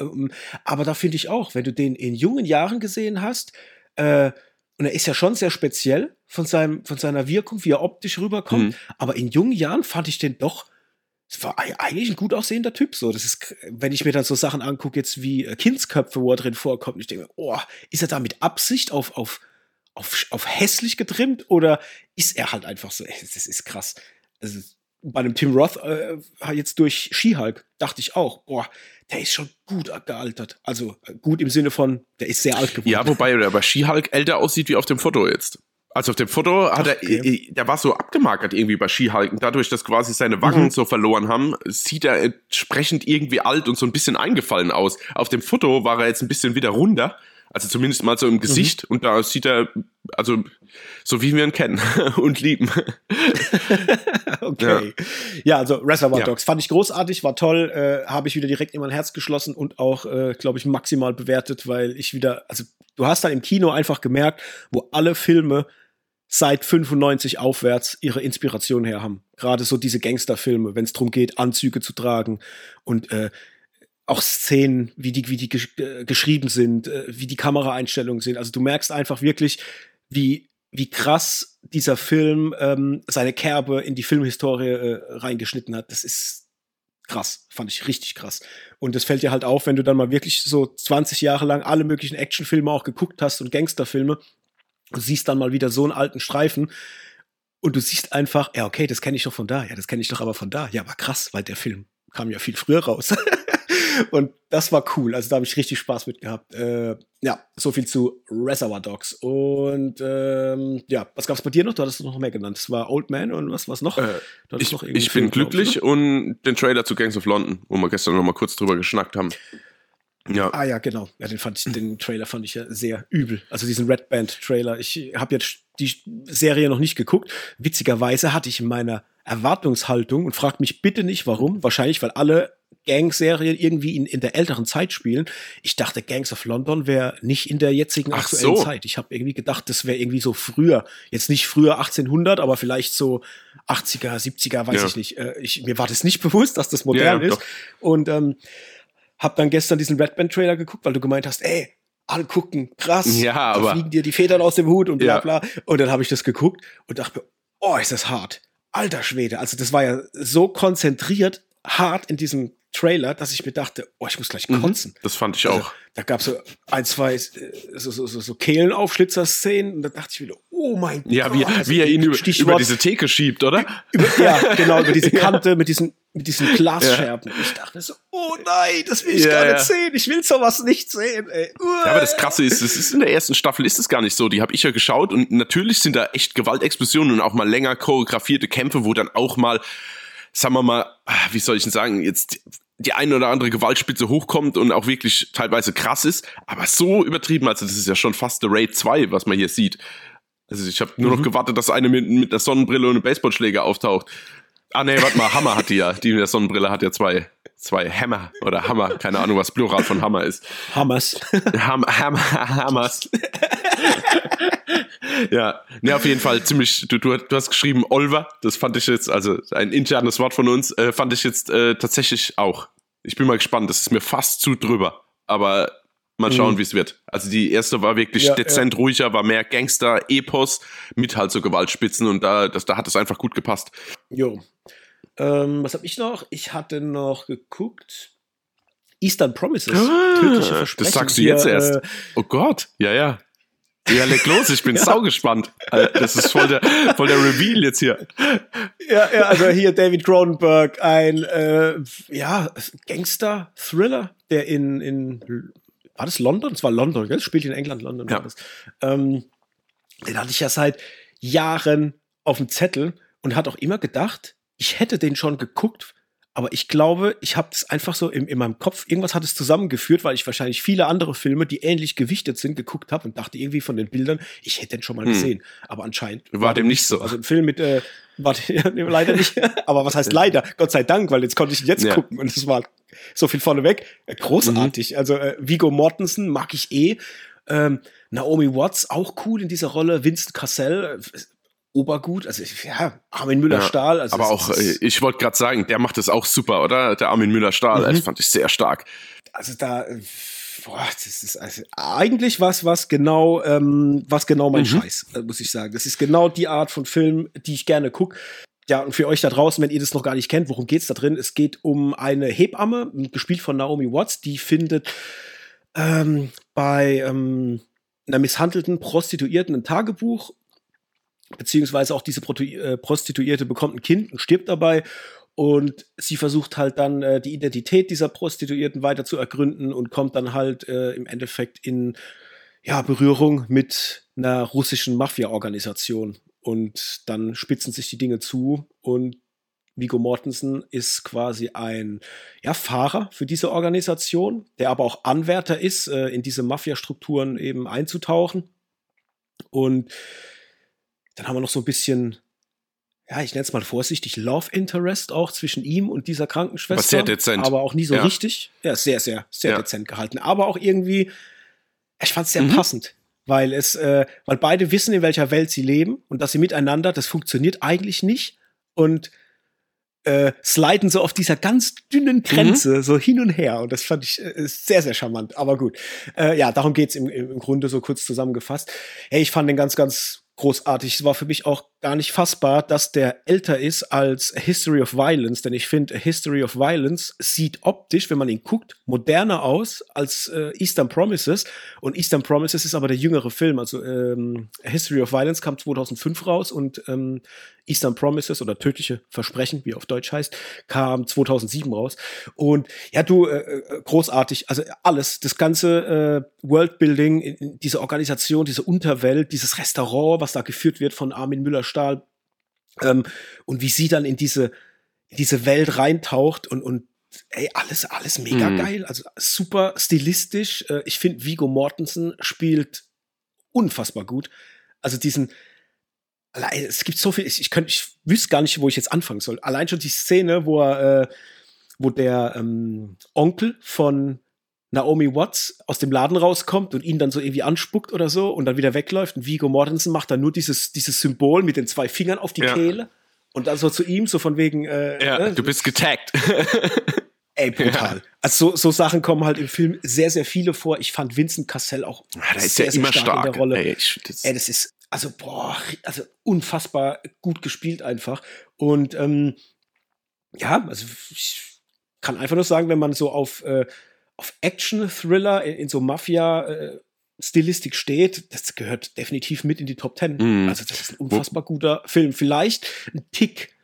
Ähm, aber da finde ich auch, wenn du den in jungen Jahren gesehen hast, äh, und er ist ja schon sehr speziell von, seinem, von seiner Wirkung, wie er optisch rüberkommt, mhm. aber in jungen Jahren fand ich den doch, es war eigentlich ein gut aussehender Typ. So, das ist, wenn ich mir dann so Sachen angucke, jetzt wie äh, Kindsköpfe, wo er drin vorkommt, ich denke, oh, ist er da mit Absicht auf, auf, auf, auf hässlich getrimmt oder ist er halt einfach so, das ist krass. Also, bei dem Tim Roth äh, jetzt durch She-Hulk dachte ich auch, boah, der ist schon gut gealtert. Also gut im Sinne von, der ist sehr alt geworden. Ja, wobei der bei She-Hulk älter aussieht wie auf dem Foto jetzt. Also auf dem Foto hat er, okay. der war so abgemagert irgendwie bei Skihalten. Dadurch, dass quasi seine Wangen mhm. so verloren haben, sieht er entsprechend irgendwie alt und so ein bisschen eingefallen aus. Auf dem Foto war er jetzt ein bisschen wieder runder. Also zumindest mal so im Gesicht. Mhm. Und da sieht er, also so wie wir ihn kennen und lieben. okay. Ja. ja, also Reservoir Dogs fand ich großartig, war toll, äh, habe ich wieder direkt in mein Herz geschlossen und auch, äh, glaube ich, maximal bewertet, weil ich wieder, also du hast dann im Kino einfach gemerkt, wo alle Filme seit 95 aufwärts ihre Inspiration her haben. Gerade so diese Gangsterfilme, wenn es darum geht, Anzüge zu tragen und äh, auch Szenen, wie die, wie die gesch äh, geschrieben sind, äh, wie die Kameraeinstellungen sind. Also du merkst einfach wirklich, wie, wie krass dieser Film ähm, seine Kerbe in die Filmhistorie äh, reingeschnitten hat. Das ist krass, fand ich richtig krass. Und das fällt dir halt auf, wenn du dann mal wirklich so 20 Jahre lang alle möglichen Actionfilme auch geguckt hast und Gangsterfilme Du siehst dann mal wieder so einen alten Streifen und du siehst einfach, ja, okay, das kenne ich doch von da. Ja, das kenne ich doch aber von da. Ja, aber krass, weil der Film kam ja viel früher raus. und das war cool. Also da habe ich richtig Spaß mit gehabt. Äh, ja, so viel zu Reservoir Dogs. Und ähm, ja, was gab es bei dir noch? Du hattest noch mehr genannt. Das war Old Man und was was noch? Äh, ich, noch ich bin glücklich ne? und den Trailer zu Gangs of London, wo wir gestern noch mal kurz drüber geschnackt haben. Ja. Ah ja, genau. Ja, den fand ich, den Trailer fand ich ja sehr übel. Also diesen Red Band Trailer. Ich habe jetzt die Serie noch nicht geguckt. Witzigerweise hatte ich in meiner Erwartungshaltung und fragt mich bitte nicht warum. Wahrscheinlich, weil alle Gang-Serien irgendwie in, in der älteren Zeit spielen. Ich dachte, Gangs of London wäre nicht in der jetzigen Ach aktuellen so. Zeit. Ich habe irgendwie gedacht, das wäre irgendwie so früher. Jetzt nicht früher 1800, aber vielleicht so 80er, 70er, weiß ja. ich nicht. Äh, ich, mir war das nicht bewusst, dass das modern ja, ist. Doch. Und ähm, hab dann gestern diesen Red Band Trailer geguckt, weil du gemeint hast, ey, alle gucken, krass, ja, aber da fliegen dir die Federn aus dem Hut und bla bla. Ja. Und dann habe ich das geguckt und dachte mir, oh, ist das hart. Alter Schwede. Also das war ja so konzentriert, hart in diesem Trailer, dass ich mir dachte, oh, ich muss gleich mhm. kotzen. Das fand ich also, auch. Da gab es so ein, zwei so, so, so, so Kehlenaufschlitzer-Szenen und da dachte ich wieder, oh mein Gott. Ja, wie, also wie er ihn über, über, diese Theke schiebt, oder? Über, ja, genau, über diese Kante ja. mit diesen, mit diesen Glasscherben. Ja. Ich dachte so, oh nein, das will ich ja, gar nicht sehen. Ich will sowas nicht sehen, ey. Ja, aber das Krasse ist, es ist in der ersten Staffel ist es gar nicht so. Die habe ich ja geschaut und natürlich sind da echt Gewaltexplosionen und auch mal länger choreografierte Kämpfe, wo dann auch mal sagen wir mal, ah, wie soll ich denn sagen, jetzt die eine oder andere Gewaltspitze hochkommt und auch wirklich teilweise krass ist, aber so übertrieben, also das ist ja schon fast The Raid 2, was man hier sieht. Also ich habe nur mhm. noch gewartet, dass eine mit, mit der Sonnenbrille und einem Baseballschläger auftaucht. Ah nee, warte mal, Hammer hat die ja. Die mit der Sonnenbrille hat ja zwei, zwei Hammer oder Hammer, keine Ahnung, was Plural von Hammer ist. Hammers. Ham, Ham, Hammers. ja, ne, auf jeden Fall ziemlich, du, du, du, hast geschrieben Olver, das fand ich jetzt, also ein internes Wort von uns, äh, fand ich jetzt äh, tatsächlich auch. Ich bin mal gespannt, das ist mir fast zu drüber, aber mal schauen, mhm. wie es wird. Also die erste war wirklich ja, dezent ja. ruhiger, war mehr Gangster, Epos mit halt so Gewaltspitzen und da, das, da hat es einfach gut gepasst. Jo. Ähm, was habe ich noch? Ich hatte noch geguckt. Eastern Promises. Ah, das sagst du jetzt Hier, erst. Äh, oh Gott, ja, ja. Ja, leg los, ich bin ja. saugespannt. Das ist voll der, voll der Reveal jetzt hier. Ja, ja, also hier David Cronenberg, ein äh, ja, Gangster-Thriller, der in, in war das London? Es war London, gell? Spielt in England, London ja. war das. Ähm, den hatte ich ja seit Jahren auf dem Zettel und hat auch immer gedacht, ich hätte den schon geguckt, aber ich glaube, ich habe das einfach so in, in meinem Kopf, irgendwas hat es zusammengeführt, weil ich wahrscheinlich viele andere Filme, die ähnlich gewichtet sind, geguckt habe und dachte irgendwie von den Bildern, ich hätte den schon mal hm. gesehen. Aber anscheinend war, war dem nicht so. Also ein Film mit, äh, war leider nicht. aber was heißt leider? Gott sei Dank, weil jetzt konnte ich ihn jetzt ja. gucken und es war so viel vorneweg. Äh, großartig. Mhm. Also äh, Vigo Mortensen mag ich eh. Ähm, Naomi Watts auch cool in dieser Rolle. Vincent Cassell äh, Obergut, also ja, Armin Müller-Stahl. Ja, also aber auch, äh, ich wollte gerade sagen, der macht das auch super, oder? Der Armin Müller-Stahl, mhm. das fand ich sehr stark. Also da, äh, boah, das ist also eigentlich was, was genau, ähm, was genau mein mhm. Scheiß, äh, muss ich sagen. Das ist genau die Art von Film, die ich gerne gucke. Ja, und für euch da draußen, wenn ihr das noch gar nicht kennt, worum geht's da drin? Es geht um eine Hebamme, gespielt von Naomi Watts, die findet ähm, bei ähm, einer misshandelten Prostituierten ein Tagebuch beziehungsweise auch diese äh, Prostituierte bekommt ein Kind und stirbt dabei. Und sie versucht halt dann äh, die Identität dieser Prostituierten weiter zu ergründen und kommt dann halt äh, im Endeffekt in ja, Berührung mit einer russischen Mafia-Organisation. Und dann spitzen sich die Dinge zu und Vigo Mortensen ist quasi ein ja, Fahrer für diese Organisation, der aber auch Anwärter ist, äh, in diese Mafia-Strukturen eben einzutauchen. Und dann haben wir noch so ein bisschen, ja, ich nenne es mal vorsichtig, Love Interest auch zwischen ihm und dieser Krankenschwester. Aber sehr dezent. Aber auch nie so ja. richtig. Ja, sehr, sehr, sehr ja. dezent gehalten. Aber auch irgendwie, ich fand es sehr mhm. passend weil es, äh, weil beide wissen, in welcher Welt sie leben und dass sie miteinander, das funktioniert eigentlich nicht und äh, sliden so auf dieser ganz dünnen Grenze mhm. so hin und her und das fand ich äh, sehr sehr charmant. Aber gut, äh, ja, darum geht's im, im Grunde so kurz zusammengefasst. Hey, ich fand den ganz ganz großartig. Es war für mich auch gar nicht fassbar, dass der älter ist als History of Violence, denn ich finde, History of Violence sieht optisch, wenn man ihn guckt, moderner aus als äh, Eastern Promises. Und Eastern Promises ist aber der jüngere Film. Also ähm, History of Violence kam 2005 raus und ähm, Eastern Promises oder Tödliche Versprechen, wie er auf Deutsch heißt, kam 2007 raus. Und ja, du, äh, äh, großartig. Also alles, das ganze äh, Worldbuilding, diese Organisation, diese Unterwelt, dieses Restaurant, was da geführt wird von Armin Müller Stahl. Ähm, und wie sie dann in diese, in diese Welt reintaucht und, und ey, alles, alles mega mhm. geil. Also super stilistisch. Äh, ich finde, Vigo Mortensen spielt unfassbar gut. Also diesen, es gibt so viel, ich, ich könnte, ich wüsste gar nicht, wo ich jetzt anfangen soll. Allein schon die Szene, wo er, äh, wo der ähm, Onkel von Naomi Watts aus dem Laden rauskommt und ihn dann so irgendwie anspuckt oder so und dann wieder wegläuft. Und Vigo Mortensen macht dann nur dieses, dieses Symbol mit den zwei Fingern auf die ja. Kehle und dann so zu ihm, so von wegen. Äh, ja, äh, du bist getaggt. Ey, brutal. Ja. Also so, so Sachen kommen halt im Film sehr, sehr viele vor. Ich fand Vincent Cassell auch ja, der ist sehr, ja immer sehr stark, stark, in der Rolle. Ey, ich, das Ey, das ist, also, boah, also unfassbar gut gespielt einfach. Und ähm, ja, also ich kann einfach nur sagen, wenn man so auf äh, auf Action-Thriller, in, in, so Mafia-Stilistik steht, das gehört definitiv mit in die Top Ten. Mm. Also das ist ein unfassbar guter Film. Vielleicht ein Tick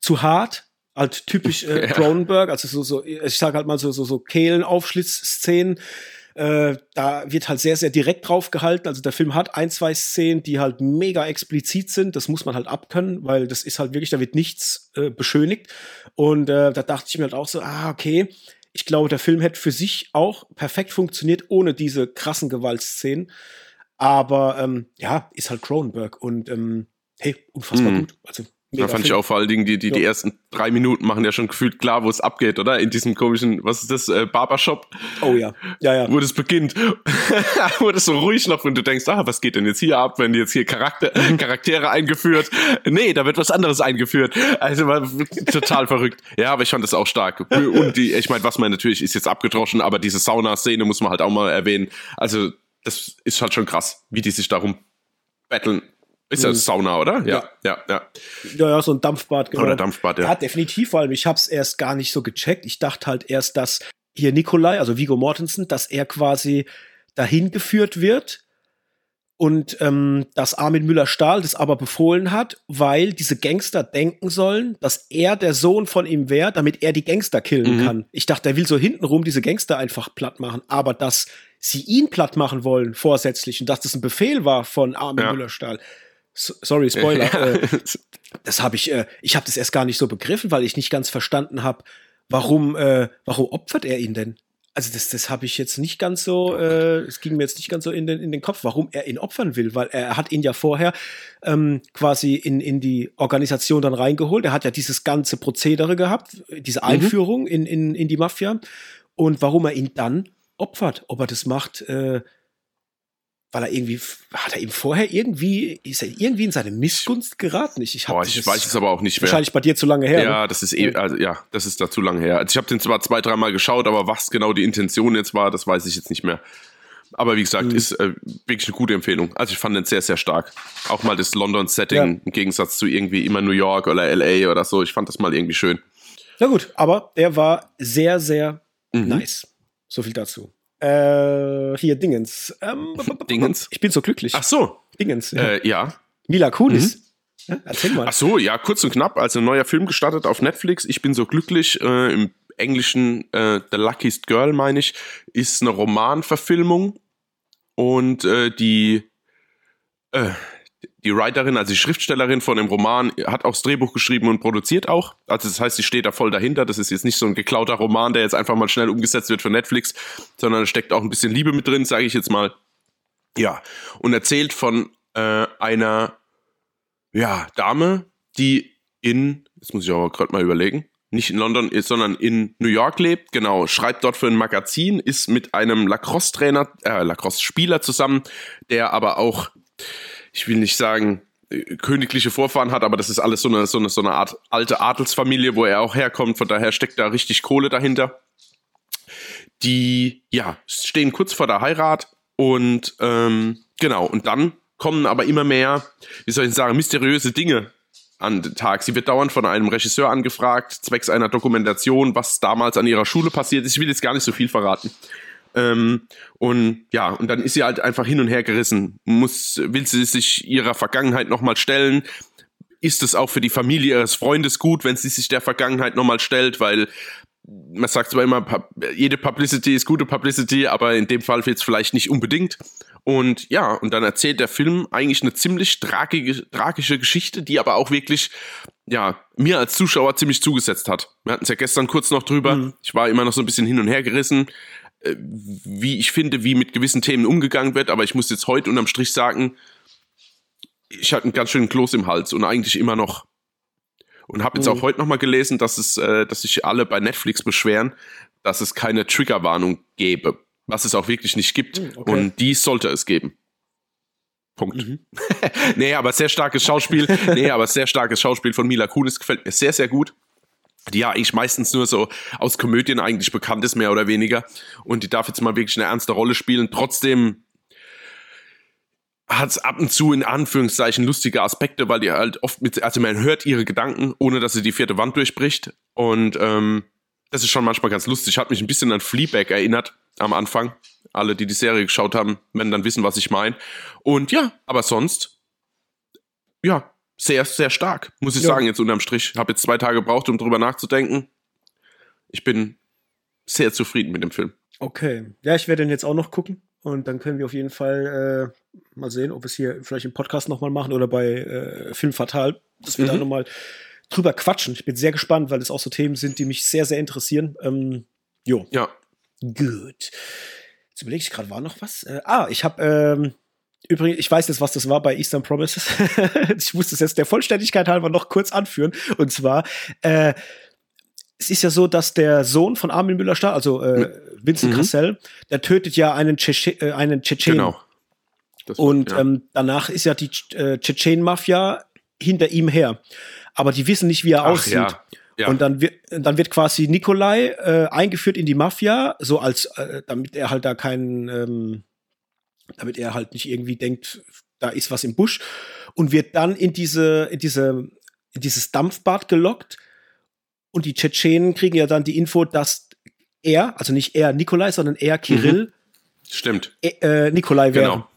zu hart, halt typisch äh, Cronenberg, also so, so, ich sage halt mal so, so, so Kehlenaufschlitzszenen. Äh, da wird halt sehr, sehr direkt drauf gehalten. Also der Film hat ein, zwei Szenen, die halt mega explizit sind. Das muss man halt abkönnen, weil das ist halt wirklich, da wird nichts äh, beschönigt. Und äh, da dachte ich mir halt auch so, ah, okay, ich glaube, der Film hätte für sich auch perfekt funktioniert, ohne diese krassen Gewaltszenen. Aber ähm, ja, ist halt Cronenberg und ähm, hey, unfassbar mm. gut. Also da fand ich auch vor allen Dingen, die, die, die ersten drei Minuten machen ja schon gefühlt klar, wo es abgeht, oder? In diesem komischen, was ist das, äh, Barbershop? Oh ja, ja, ja. Wo das beginnt. wo das so ruhig noch, wenn du denkst, ah, was geht denn jetzt hier ab, wenn jetzt hier Charakter, mhm. Charaktere eingeführt? Nee, da wird was anderes eingeführt. Also total verrückt. Ja, aber ich fand das auch stark. Und die, ich meine, was man natürlich ist jetzt abgedroschen, aber diese Sauna-Szene muss man halt auch mal erwähnen. Also, das ist halt schon krass, wie die sich darum battlen ist ja mhm. Sauna, oder? Ja, ja, ja. Ja, ja, so ein Dampfbad, genau. Oder Dampfbad, ja. Ja, definitiv, weil ich hab's erst gar nicht so gecheckt. Ich dachte halt erst, dass hier Nikolai, also Vigo Mortensen, dass er quasi dahin geführt wird und ähm, dass Armin Müller-Stahl das aber befohlen hat, weil diese Gangster denken sollen, dass er der Sohn von ihm wäre, damit er die Gangster killen mhm. kann. Ich dachte, er will so hintenrum diese Gangster einfach platt machen, aber dass sie ihn platt machen wollen, vorsätzlich, und dass das ein Befehl war von Armin ja. Müller-Stahl, sorry, Spoiler. äh, das habe ich, äh, ich habe das erst gar nicht so begriffen, weil ich nicht ganz verstanden habe, warum, äh, warum opfert er ihn denn? Also das, das habe ich jetzt nicht ganz so, äh, es ging mir jetzt nicht ganz so in den, in den Kopf, warum er ihn opfern will, weil er hat ihn ja vorher ähm, quasi in, in die Organisation dann reingeholt. Er hat ja dieses ganze Prozedere gehabt, diese mhm. Einführung mhm. in, in, in die Mafia. Und warum er ihn dann opfert, ob er das macht, äh, weil er irgendwie, hat er ihm vorher irgendwie, ist er irgendwie in seine Missgunst geraten? Ich, ich, Boah, ich weiß es aber auch nicht mehr. Wahrscheinlich bei dir zu lange her. Ja, ne? das ist eh, also, ja, das ist da zu lange her. Also ich habe den zwar zwei, dreimal geschaut, aber was genau die Intention jetzt war, das weiß ich jetzt nicht mehr. Aber wie gesagt, mhm. ist äh, wirklich eine gute Empfehlung. Also ich fand den sehr, sehr stark. Auch mal das London-Setting ja. im Gegensatz zu irgendwie immer New York oder LA oder so. Ich fand das mal irgendwie schön. Na gut, aber der war sehr, sehr mhm. nice. So viel dazu. Äh, hier, Dingens. Ähm, Dingens? Ich bin so glücklich. Ach so. Dingens. Ja. Äh, ja. Mila Kunis. Mhm. Ja, erzähl mal. Ach so, ja, kurz und knapp. Also ein neuer Film gestartet auf Netflix. Ich bin so glücklich. Äh, Im Englischen äh, The Luckiest Girl, meine ich, ist eine Romanverfilmung. Und äh, die äh, die Writerin, also die Schriftstellerin von dem Roman, hat auch das Drehbuch geschrieben und produziert auch. Also das heißt, sie steht da voll dahinter. Das ist jetzt nicht so ein geklauter Roman, der jetzt einfach mal schnell umgesetzt wird für Netflix, sondern da steckt auch ein bisschen Liebe mit drin, sage ich jetzt mal. Ja, und erzählt von äh, einer ja, Dame, die in, jetzt muss ich aber gerade mal überlegen, nicht in London ist, sondern in New York lebt, genau, schreibt dort für ein Magazin, ist mit einem Lacrosse-Trainer, äh, Lacrosse-Spieler zusammen, der aber auch ich will nicht sagen, äh, königliche Vorfahren hat, aber das ist alles so eine, so eine, so eine Art alte Adelsfamilie, wo er auch herkommt. Von daher steckt da richtig Kohle dahinter. Die, ja, stehen kurz vor der Heirat und ähm, genau, und dann kommen aber immer mehr, wie soll ich sagen, mysteriöse Dinge an den Tag. Sie wird dauernd von einem Regisseur angefragt, zwecks einer Dokumentation, was damals an ihrer Schule passiert ist. Ich will jetzt gar nicht so viel verraten. Ähm, und ja, und dann ist sie halt einfach hin und her gerissen. Muss, will sie sich ihrer Vergangenheit nochmal stellen? Ist es auch für die Familie ihres Freundes gut, wenn sie sich der Vergangenheit nochmal stellt? Weil man sagt zwar immer, jede Publicity ist gute Publicity, aber in dem Fall jetzt vielleicht nicht unbedingt. Und ja, und dann erzählt der Film eigentlich eine ziemlich tragische, tragische Geschichte, die aber auch wirklich, ja, mir als Zuschauer ziemlich zugesetzt hat. Wir hatten es ja gestern kurz noch drüber. Mhm. Ich war immer noch so ein bisschen hin und her gerissen. Äh, wie ich finde, wie mit gewissen Themen umgegangen wird, aber ich muss jetzt heute unterm Strich sagen, ich hatte einen ganz schönen Kloß im Hals und eigentlich immer noch. Und habe jetzt mhm. auch heute nochmal gelesen, dass es, äh, dass sich alle bei Netflix beschweren, dass es keine Triggerwarnung gäbe, was es auch wirklich nicht gibt. Mhm, okay. Und die sollte es geben. Punkt. Mhm. nee, aber sehr starkes Schauspiel. nee, aber sehr starkes Schauspiel von Mila Kunis gefällt mir sehr, sehr gut die ja eigentlich meistens nur so aus Komödien eigentlich bekannt ist, mehr oder weniger. Und die darf jetzt mal wirklich eine ernste Rolle spielen. Trotzdem hat es ab und zu in Anführungszeichen lustige Aspekte, weil die halt oft mit, also man hört ihre Gedanken, ohne dass sie die vierte Wand durchbricht. Und ähm, das ist schon manchmal ganz lustig. Hat mich ein bisschen an Fleabag erinnert am Anfang. Alle, die die Serie geschaut haben, werden dann wissen, was ich meine. Und ja, aber sonst, ja, sehr, sehr stark, muss ich ja. sagen, jetzt unterm Strich. Habe jetzt zwei Tage gebraucht, um drüber nachzudenken. Ich bin sehr zufrieden mit dem Film. Okay. Ja, ich werde den jetzt auch noch gucken. Und dann können wir auf jeden Fall äh, mal sehen, ob wir es hier vielleicht im Podcast nochmal machen oder bei äh, Film Fatal, dass wir mhm. da nochmal drüber quatschen. Ich bin sehr gespannt, weil es auch so Themen sind, die mich sehr, sehr interessieren. Ähm, jo. Ja. Gut. Jetzt überlege ich gerade, war noch was? Äh, ah, ich habe ähm, Übrigens, ich weiß jetzt, was das war bei Eastern Promises. ich muss das jetzt der Vollständigkeit halber noch kurz anführen. Und zwar, äh, es ist ja so, dass der Sohn von Armin Müller-Stahl, also äh, Vincent mhm. Cassel, der tötet ja einen, Tsche äh, einen Tschetschenen. Genau. Das und ja. ähm, danach ist ja die äh, Tschetschenen-Mafia hinter ihm her. Aber die wissen nicht, wie er Ach, aussieht. Ja. Ja. Und dann wird, dann wird quasi Nikolai äh, eingeführt in die Mafia, so als, äh, damit er halt da keinen, ähm, damit er halt nicht irgendwie denkt, da ist was im Busch und wird dann in diese, in diese, in dieses Dampfbad gelockt und die Tschetschenen kriegen ja dann die Info, dass er, also nicht er Nikolai, sondern er Kirill, mhm. stimmt, äh, Nikolai wäre. Genau.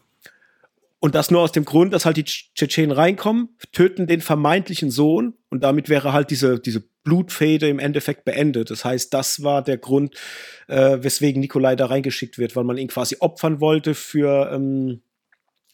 Und das nur aus dem Grund, dass halt die Tschetschenen reinkommen, töten den vermeintlichen Sohn und damit wäre halt diese, diese Blutfäde im Endeffekt beendet. Das heißt, das war der Grund, äh, weswegen Nikolai da reingeschickt wird, weil man ihn quasi opfern wollte für, ähm,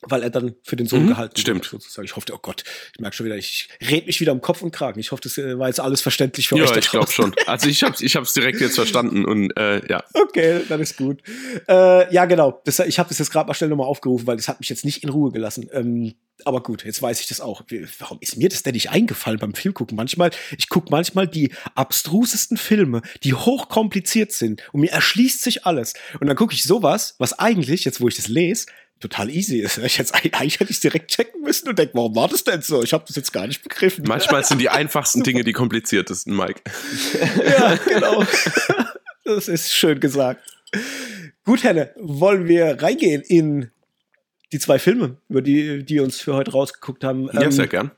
weil er dann für den Sohn mhm, gehalten stimmt. wird. Sozusagen. Ich hoffe, oh Gott, ich merke schon wieder, ich red mich wieder um Kopf und Kragen. Ich hoffe, das äh, war jetzt alles verständlich für ja, euch. Ja, ich glaube schon. Also ich habe ich hab's direkt jetzt verstanden und äh, ja. Okay, dann ist gut. Äh, ja, genau. Das, ich habe das jetzt gerade mal schnell nochmal aufgerufen, weil das hat mich jetzt nicht in Ruhe gelassen. Ähm, aber gut, jetzt weiß ich das auch. Warum ist mir das denn nicht eingefallen beim Filmgucken? Manchmal, ich gucke manchmal die abstrusesten Filme, die hochkompliziert sind und mir erschließt sich alles. Und dann gucke ich sowas, was eigentlich, jetzt wo ich das lese, total easy ist. Ich jetzt, eigentlich hätte ich es direkt checken müssen und denke, warum war das denn so? Ich habe das jetzt gar nicht begriffen. Manchmal sind die einfachsten Dinge die kompliziertesten, Mike. ja, genau. Das ist schön gesagt. Gut, Henne, wollen wir reingehen in die zwei Filme, über die, die uns für heute rausgeguckt haben. Ja, ähm, sehr gern.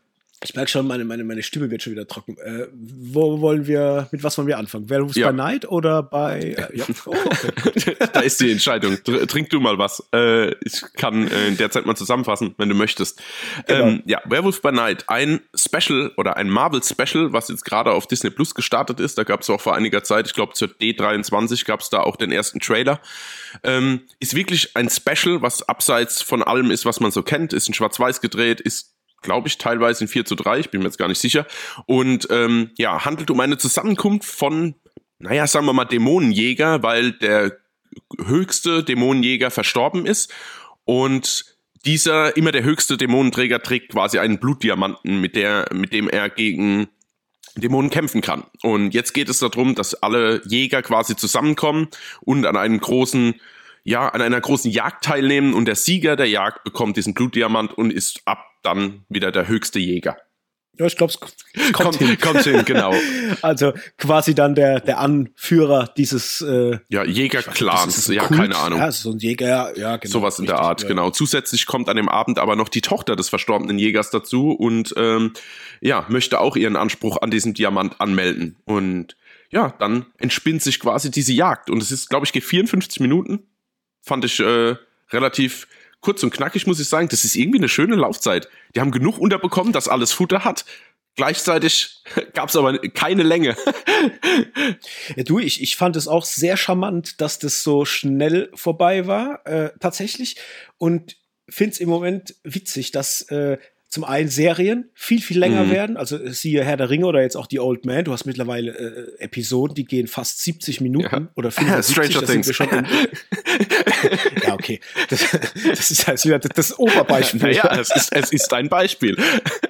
Ich merke schon, meine, meine, meine Stimme wird schon wieder trocken. Äh, wo wollen wir, mit was wollen wir anfangen? Werewolves ja. by Night oder bei. Äh, ja. oh, okay. da ist die Entscheidung. Trink du mal was. Äh, ich kann äh, in der Zeit mal zusammenfassen, wenn du möchtest. Genau. Ähm, ja, Werewolves by Night, ein Special oder ein Marvel-Special, was jetzt gerade auf Disney Plus gestartet ist. Da gab es auch vor einiger Zeit, ich glaube zur D23 gab es da auch den ersten Trailer. Ähm, ist wirklich ein Special, was abseits von allem ist, was man so kennt. Ist in Schwarz-Weiß gedreht, ist glaube ich, teilweise in 4 zu 3, ich bin mir jetzt gar nicht sicher. Und ähm, ja, handelt um eine Zusammenkunft von, naja, sagen wir mal, Dämonenjäger, weil der höchste Dämonenjäger verstorben ist. Und dieser, immer der höchste Dämonenträger, trägt quasi einen Blutdiamanten, mit, der, mit dem er gegen Dämonen kämpfen kann. Und jetzt geht es darum, dass alle Jäger quasi zusammenkommen und an einem großen ja, an einer großen Jagd teilnehmen und der Sieger der Jagd bekommt diesen Blutdiamant und ist ab dann wieder der höchste Jäger. Ja, ich glaube, es kommt, hin. kommt hin, genau. Also quasi dann der, der Anführer dieses äh, ja, Jägerclans, ja, Kult. keine Ahnung. Ja, so ein Jäger, ja, genau. Sowas in der Art, ja. genau. Zusätzlich kommt an dem Abend aber noch die Tochter des verstorbenen Jägers dazu und ähm, ja, möchte auch ihren Anspruch an diesem Diamant anmelden. Und ja, dann entspinnt sich quasi diese Jagd. Und es ist, glaube ich, geht 54 Minuten. Fand ich äh, relativ kurz und knackig, muss ich sagen. Das ist irgendwie eine schöne Laufzeit. Die haben genug unterbekommen, dass alles Futter hat. Gleichzeitig gab es aber keine Länge. ja, du, ich, ich fand es auch sehr charmant, dass das so schnell vorbei war, äh, tatsächlich. Und finde es im Moment witzig, dass äh, zum einen Serien viel, viel länger mhm. werden. Also siehe Herr der Ringe oder jetzt auch die Old Man. Du hast mittlerweile äh, Episoden, die gehen fast 70 Minuten ja. oder 75. Stranger Things. Schon ja, okay. Das, das ist halt wieder das Oberbeispiel. Ja, es ist, es ist ein Beispiel.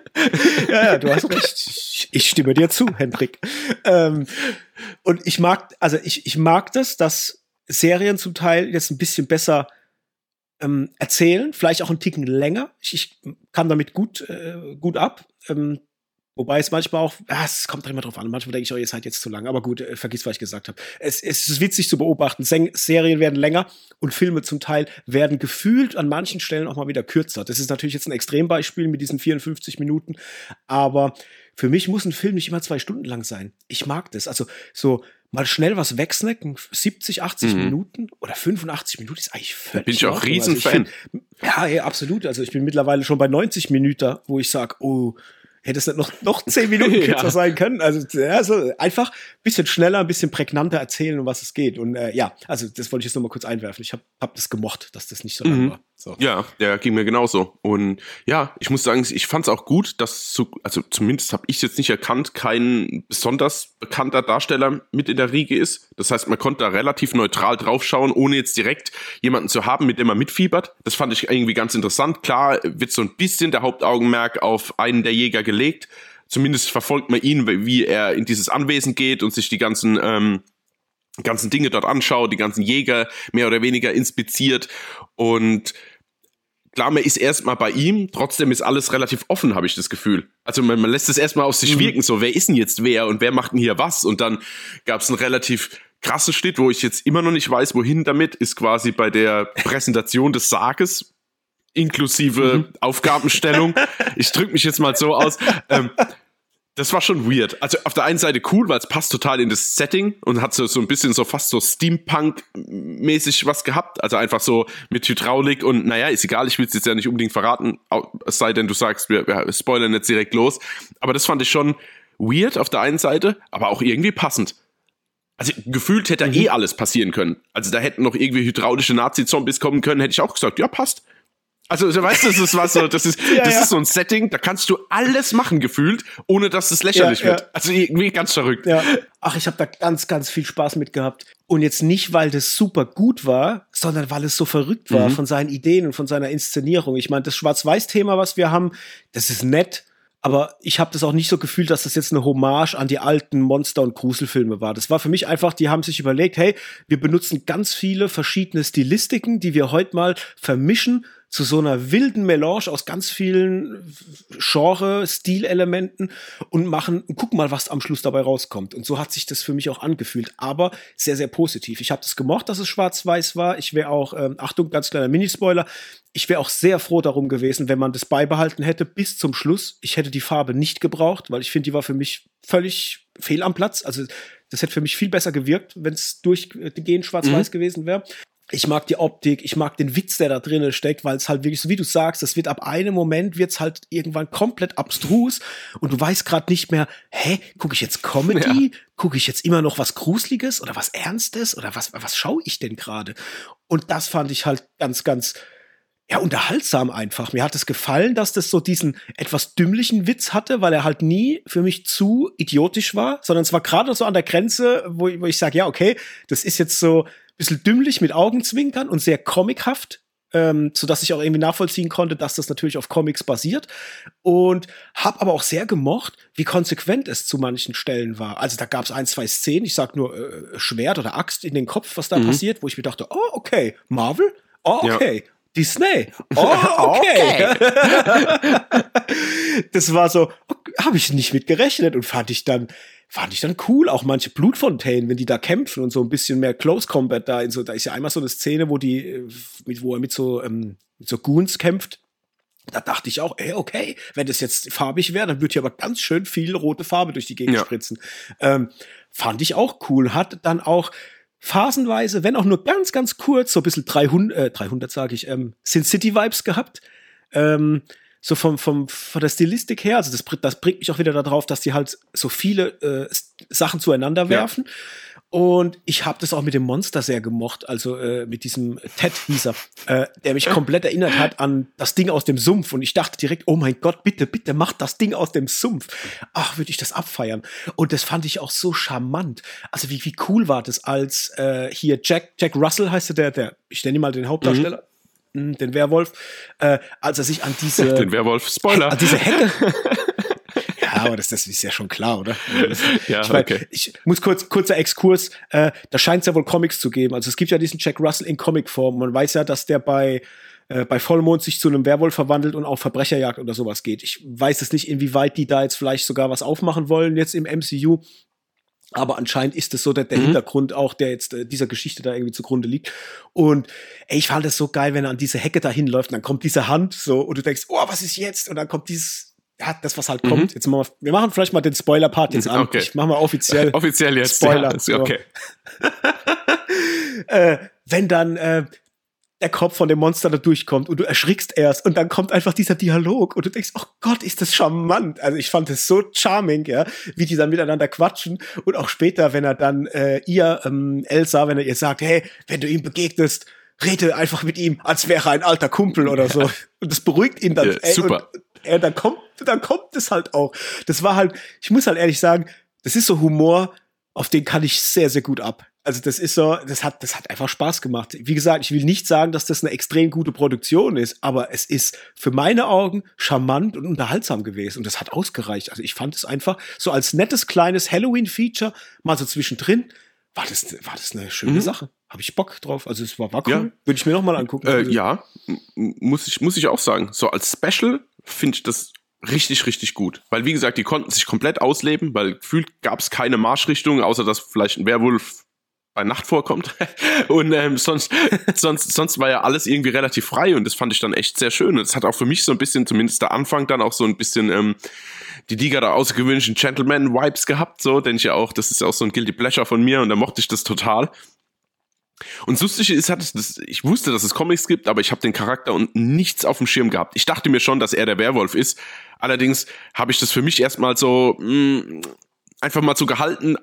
ja, ja, du hast recht. Ich stimme dir zu, Hendrik. Ähm, und ich mag, also ich, ich mag das, dass Serien zum Teil jetzt ein bisschen besser ähm, erzählen, vielleicht auch einen Ticken länger. Ich, ich kann damit gut, äh, gut ab. Ähm, wobei es manchmal auch, ah, es kommt immer drauf an. Manchmal denke ich, oh, ihr seid jetzt zu lang. Aber gut, äh, vergiss, was ich gesagt habe. Es, es ist witzig zu beobachten. Sen Serien werden länger und Filme zum Teil werden gefühlt an manchen Stellen auch mal wieder kürzer. Das ist natürlich jetzt ein Extrembeispiel mit diesen 54 Minuten. Aber für mich muss ein Film nicht immer zwei Stunden lang sein. Ich mag das. Also so mal schnell was wegsnacken, 70, 80 mhm. Minuten oder 85 Minuten ist eigentlich völlig. Bin ich auch Riesenfan. Also ja, ja, absolut. Also ich bin mittlerweile schon bei 90 Minuten, wo ich sage, oh, hätte es nicht noch, noch zehn Minuten kürzer ja. sein können. Also, also einfach ein bisschen schneller, ein bisschen prägnanter erzählen, um was es geht. Und äh, ja, also das wollte ich jetzt noch mal kurz einwerfen. Ich habe hab das gemocht, dass das nicht so lang mhm. war. So. Ja, der ging mir genauso. Und ja, ich muss sagen, ich fand es auch gut, dass so, also zumindest habe ich jetzt nicht erkannt, kein besonders bekannter Darsteller mit in der Riege ist. Das heißt, man konnte da relativ neutral draufschauen, ohne jetzt direkt jemanden zu haben, mit dem man mitfiebert. Das fand ich irgendwie ganz interessant. Klar wird so ein bisschen der Hauptaugenmerk auf einen der Jäger gelegt. Zumindest verfolgt man ihn, wie er in dieses Anwesen geht und sich die ganzen ähm, ganzen Dinge dort anschaut, die ganzen Jäger mehr oder weniger inspiziert und klar, man ist erstmal bei ihm, trotzdem ist alles relativ offen, habe ich das Gefühl. Also man, man lässt es erstmal auf sich mhm. wirken, so wer ist denn jetzt wer und wer macht denn hier was? Und dann gab es einen relativ krassen Schnitt, wo ich jetzt immer noch nicht weiß, wohin damit, ist quasi bei der Präsentation des Sarges inklusive mhm. Aufgabenstellung. ich drücke mich jetzt mal so aus. Ähm, das war schon weird. Also auf der einen Seite cool, weil es passt total in das Setting und hat so, so ein bisschen so fast so Steampunk-mäßig was gehabt. Also einfach so mit Hydraulik und naja, ist egal, ich will es jetzt ja nicht unbedingt verraten, es sei denn, du sagst, wir, wir spoilern jetzt direkt los. Aber das fand ich schon weird auf der einen Seite, aber auch irgendwie passend. Also gefühlt hätte mhm. eh alles passieren können. Also da hätten noch irgendwie hydraulische Nazi-Zombies kommen können, hätte ich auch gesagt, ja, passt. Also, du weißt, das ist was so, das ist, ja, das ja. ist so ein Setting, da kannst du alles machen gefühlt, ohne dass es lächerlich ja, wird. Also irgendwie ganz verrückt. Ach, ich habe da ganz, ganz viel Spaß mit gehabt. Und jetzt nicht, weil das super gut war, sondern weil es so verrückt war mhm. von seinen Ideen und von seiner Inszenierung. Ich meine, das Schwarz-Weiß-Thema, was wir haben, das ist nett. Aber ich habe das auch nicht so gefühlt, dass das jetzt eine Hommage an die alten Monster- und Gruselfilme war. Das war für mich einfach, die haben sich überlegt, hey, wir benutzen ganz viele verschiedene Stilistiken, die wir heute mal vermischen zu so einer wilden Melange aus ganz vielen Genre, Stilelementen und machen, guck mal, was am Schluss dabei rauskommt. Und so hat sich das für mich auch angefühlt, aber sehr, sehr positiv. Ich habe das gemocht, dass es schwarz-weiß war. Ich wäre auch, ähm, Achtung, ganz kleiner Minispoiler, ich wäre auch sehr froh darum gewesen, wenn man das beibehalten hätte bis zum Schluss. Ich hätte die Farbe nicht gebraucht, weil ich finde, die war für mich völlig fehl am Platz. Also das hätte für mich viel besser gewirkt, wenn es durchgehend schwarz-weiß mhm. gewesen wäre ich mag die Optik, ich mag den Witz, der da drinnen steckt, weil es halt wirklich, so wie du sagst, das wird ab einem Moment wird's halt irgendwann komplett abstrus und du weißt gerade nicht mehr, hä, gucke ich jetzt Comedy, ja. gucke ich jetzt immer noch was Gruseliges oder was Ernstes oder was was schaue ich denn gerade? Und das fand ich halt ganz ganz ja, unterhaltsam einfach. Mir hat es gefallen, dass das so diesen etwas dümmlichen Witz hatte, weil er halt nie für mich zu idiotisch war, sondern es war gerade so an der Grenze, wo, wo ich sage, ja, okay, das ist jetzt so bisschen dümmlich mit Augenzwinkern und sehr comichaft, ähm, so dass ich auch irgendwie nachvollziehen konnte, dass das natürlich auf Comics basiert und habe aber auch sehr gemocht, wie konsequent es zu manchen Stellen war. Also da gab es ein, zwei Szenen, ich sag nur äh, Schwert oder Axt in den Kopf, was da mhm. passiert, wo ich mir dachte, oh okay, Marvel, oh okay. Ja. Disney. Oh, okay. okay. das war so, habe ich nicht mit gerechnet und fand ich dann fand ich dann cool. Auch manche Blutfontänen, wenn die da kämpfen und so ein bisschen mehr Close Combat da in so, da ist ja einmal so eine Szene, wo die, äh, mit, wo er mit so, ähm, mit so Goons kämpft. Da dachte ich auch, ey, okay, wenn das jetzt farbig wäre, dann würde hier aber ganz schön viel rote Farbe durch die Gegend ja. spritzen. Ähm, fand ich auch cool. Hat dann auch phasenweise, wenn auch nur ganz, ganz kurz, so ein bisschen 300, äh, 300 sage ich, ähm, Sin City Vibes gehabt. Ähm, so vom, vom, von der Stilistik her, also das, das bringt mich auch wieder darauf, dass die halt so viele äh, Sachen zueinander werfen. Ja. Und ich habe das auch mit dem Monster sehr gemocht, also äh, mit diesem Ted hieß er, äh, der mich komplett erinnert hat an das Ding aus dem Sumpf. Und ich dachte direkt, oh mein Gott, bitte, bitte macht das Ding aus dem Sumpf. Ach, würde ich das abfeiern. Und das fand ich auch so charmant. Also wie, wie cool war das, als äh, hier Jack, Jack Russell heißt der, der, ich nenne ihn mal den Hauptdarsteller. Mhm den Werwolf, äh, als er sich an diese. Den Werwolf, Spoiler. An diese Hecke. ja, aber das, das ist ja schon klar, oder? ja, ich, mein, okay. ich muss kurz, kurzer Exkurs, äh, da scheint es ja wohl Comics zu geben. Also es gibt ja diesen Jack Russell in Comicform. Man weiß ja, dass der bei äh, bei Vollmond sich zu einem Werwolf verwandelt und auf Verbrecherjagd oder sowas geht. Ich weiß es nicht, inwieweit die da jetzt vielleicht sogar was aufmachen wollen jetzt im MCU. Aber anscheinend ist es so der, der mhm. Hintergrund auch, der jetzt äh, dieser Geschichte da irgendwie zugrunde liegt. Und ey, ich fand es so geil, wenn er an diese Hecke da hinläuft dann kommt diese Hand so und du denkst, oh, was ist jetzt? Und dann kommt dieses, ja, das, was halt mhm. kommt. Jetzt machen wir, wir machen vielleicht mal den Spoiler-Part jetzt an. Okay. Ich mach mal offiziell. offiziell jetzt. Spoiler. Ja, okay. äh, wenn dann äh, der Kopf von dem Monster da durchkommt und du erschrickst erst und dann kommt einfach dieser Dialog und du denkst, oh Gott, ist das charmant. Also ich fand es so charming, ja, wie die dann miteinander quatschen und auch später, wenn er dann äh, ihr, ähm, Elsa, wenn er ihr sagt, hey, wenn du ihm begegnest, rede einfach mit ihm, als wäre er ein alter Kumpel oder so. Und das beruhigt ihn dann. Ja, ey, super. Und, äh, dann kommt, dann kommt es halt auch. Das war halt, ich muss halt ehrlich sagen, das ist so Humor, auf den kann ich sehr, sehr gut ab. Also das ist so, das hat, das hat einfach Spaß gemacht. Wie gesagt, ich will nicht sagen, dass das eine extrem gute Produktion ist, aber es ist für meine Augen charmant und unterhaltsam gewesen und das hat ausgereicht. Also ich fand es einfach so als nettes kleines Halloween-Feature mal so zwischendrin war das, war das eine schöne mhm. Sache. Habe ich Bock drauf. Also es war, war cool. Ja. Würde ich mir noch mal angucken. Äh, ja, muss ich, muss ich auch sagen. So als Special finde ich das richtig, richtig gut. Weil, wie gesagt, die konnten sich komplett ausleben, weil gefühlt gab es keine Marschrichtung, außer dass vielleicht ein Werwolf bei Nacht vorkommt. und ähm, sonst, sonst, sonst war ja alles irgendwie relativ frei und das fand ich dann echt sehr schön. Und es hat auch für mich so ein bisschen, zumindest der Anfang, dann auch so ein bisschen ähm, die Liga der außergewöhnlichen Gentleman-Vibes gehabt, so, denke ich ja auch, das ist ja auch so ein Guilty Pleasure von mir und da mochte ich das total. Und das Lustige ist, hat das, ich wusste, dass es Comics gibt, aber ich habe den Charakter und nichts auf dem Schirm gehabt. Ich dachte mir schon, dass er der Werwolf ist. Allerdings habe ich das für mich erstmal so mh, mm, einfach mal so gehalten,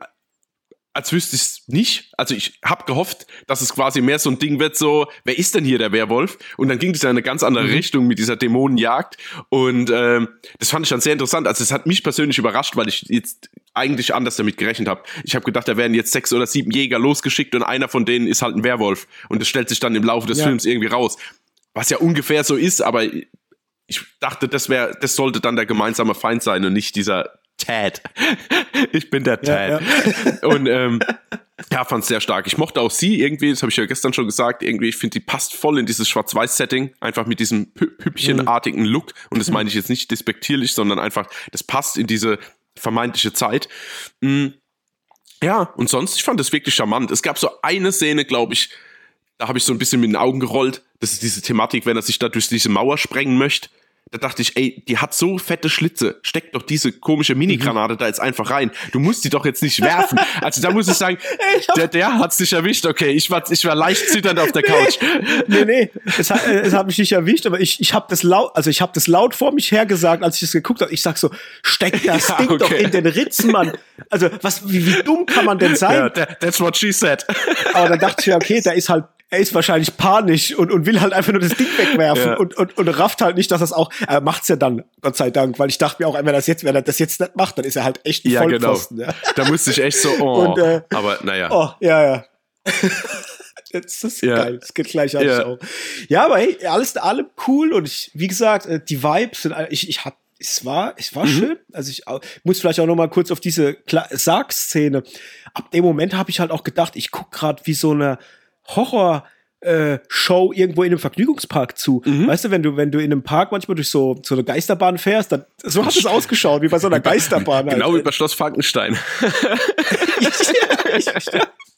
als wüsste ich es nicht. Also ich habe gehofft, dass es quasi mehr so ein Ding wird, so, wer ist denn hier der Werwolf? Und dann ging es in eine ganz andere mhm. Richtung mit dieser Dämonenjagd. Und ähm, das fand ich dann sehr interessant. Also es hat mich persönlich überrascht, weil ich jetzt eigentlich anders damit gerechnet habe. Ich habe gedacht, da werden jetzt sechs oder sieben Jäger losgeschickt und einer von denen ist halt ein Werwolf. Und das stellt sich dann im Laufe des ja. Films irgendwie raus. Was ja ungefähr so ist, aber ich dachte, das wäre, das sollte dann der gemeinsame Feind sein und nicht dieser Ted. ich bin der Ted. Ja, ja. Und ähm, Ja, fand sehr stark. Ich mochte auch sie irgendwie, das habe ich ja gestern schon gesagt, irgendwie, ich finde, die passt voll in dieses Schwarz-Weiß-Setting, einfach mit diesem Püppchenartigen mhm. Look. Und das meine ich jetzt nicht despektierlich, sondern einfach, das passt in diese vermeintliche Zeit. Mhm. Ja, und sonst, ich fand das wirklich charmant. Es gab so eine Szene, glaube ich, da habe ich so ein bisschen mit den Augen gerollt. Das ist diese Thematik, wenn er sich da durch diese Mauer sprengen möchte da dachte ich, ey, die hat so fette Schlitze. Steck doch diese komische Minigranate mhm. da jetzt einfach rein. Du musst die doch jetzt nicht werfen. Also da muss ich sagen, der, der hat's nicht erwischt. Okay, ich war, ich war leicht zitternd auf der Couch. Nee, nee, es hat, es hat mich nicht erwischt, aber ich, ich habe das laut, also ich habe das laut vor mich her gesagt, als ich das geguckt habe. Ich sag so, steck das ja, Ding okay. doch in den Ritzen, Mann. Also was, wie, wie dumm kann man denn sein? Ja, that's what she said. Aber dann dachte ich ja, okay, da ist halt er ist wahrscheinlich panisch und, und will halt einfach nur das Ding wegwerfen ja. und, und, und rafft halt nicht, dass das auch, er macht's ja dann, Gott sei Dank, weil ich dachte mir auch, wenn er das jetzt, wenn er das jetzt nicht macht, dann ist er halt echt ein ja, genau. Vollpfosten. Genau. Ja. Da musste ich echt so, oh, und, äh, aber naja. Oh, ja, ja. das ist ja. geil, das geht gleich an ja. Ja, aber hey, alles in allem cool und ich, wie gesagt, äh, die Vibes sind, ich, ich hab es war, es war mhm. schön. Also ich muss vielleicht auch noch mal kurz auf diese Sarg-Szene. Ab dem Moment habe ich halt auch gedacht, ich guck gerade wie so eine Horror- äh, Show irgendwo in einem Vergnügungspark zu. Mhm. Weißt du, wenn du, wenn du in einem Park manchmal durch so, so eine Geisterbahn fährst, dann, so hat es ausgeschaut, wie bei so einer Geisterbahn. Genau halt. wie bei Schloss Frankenstein.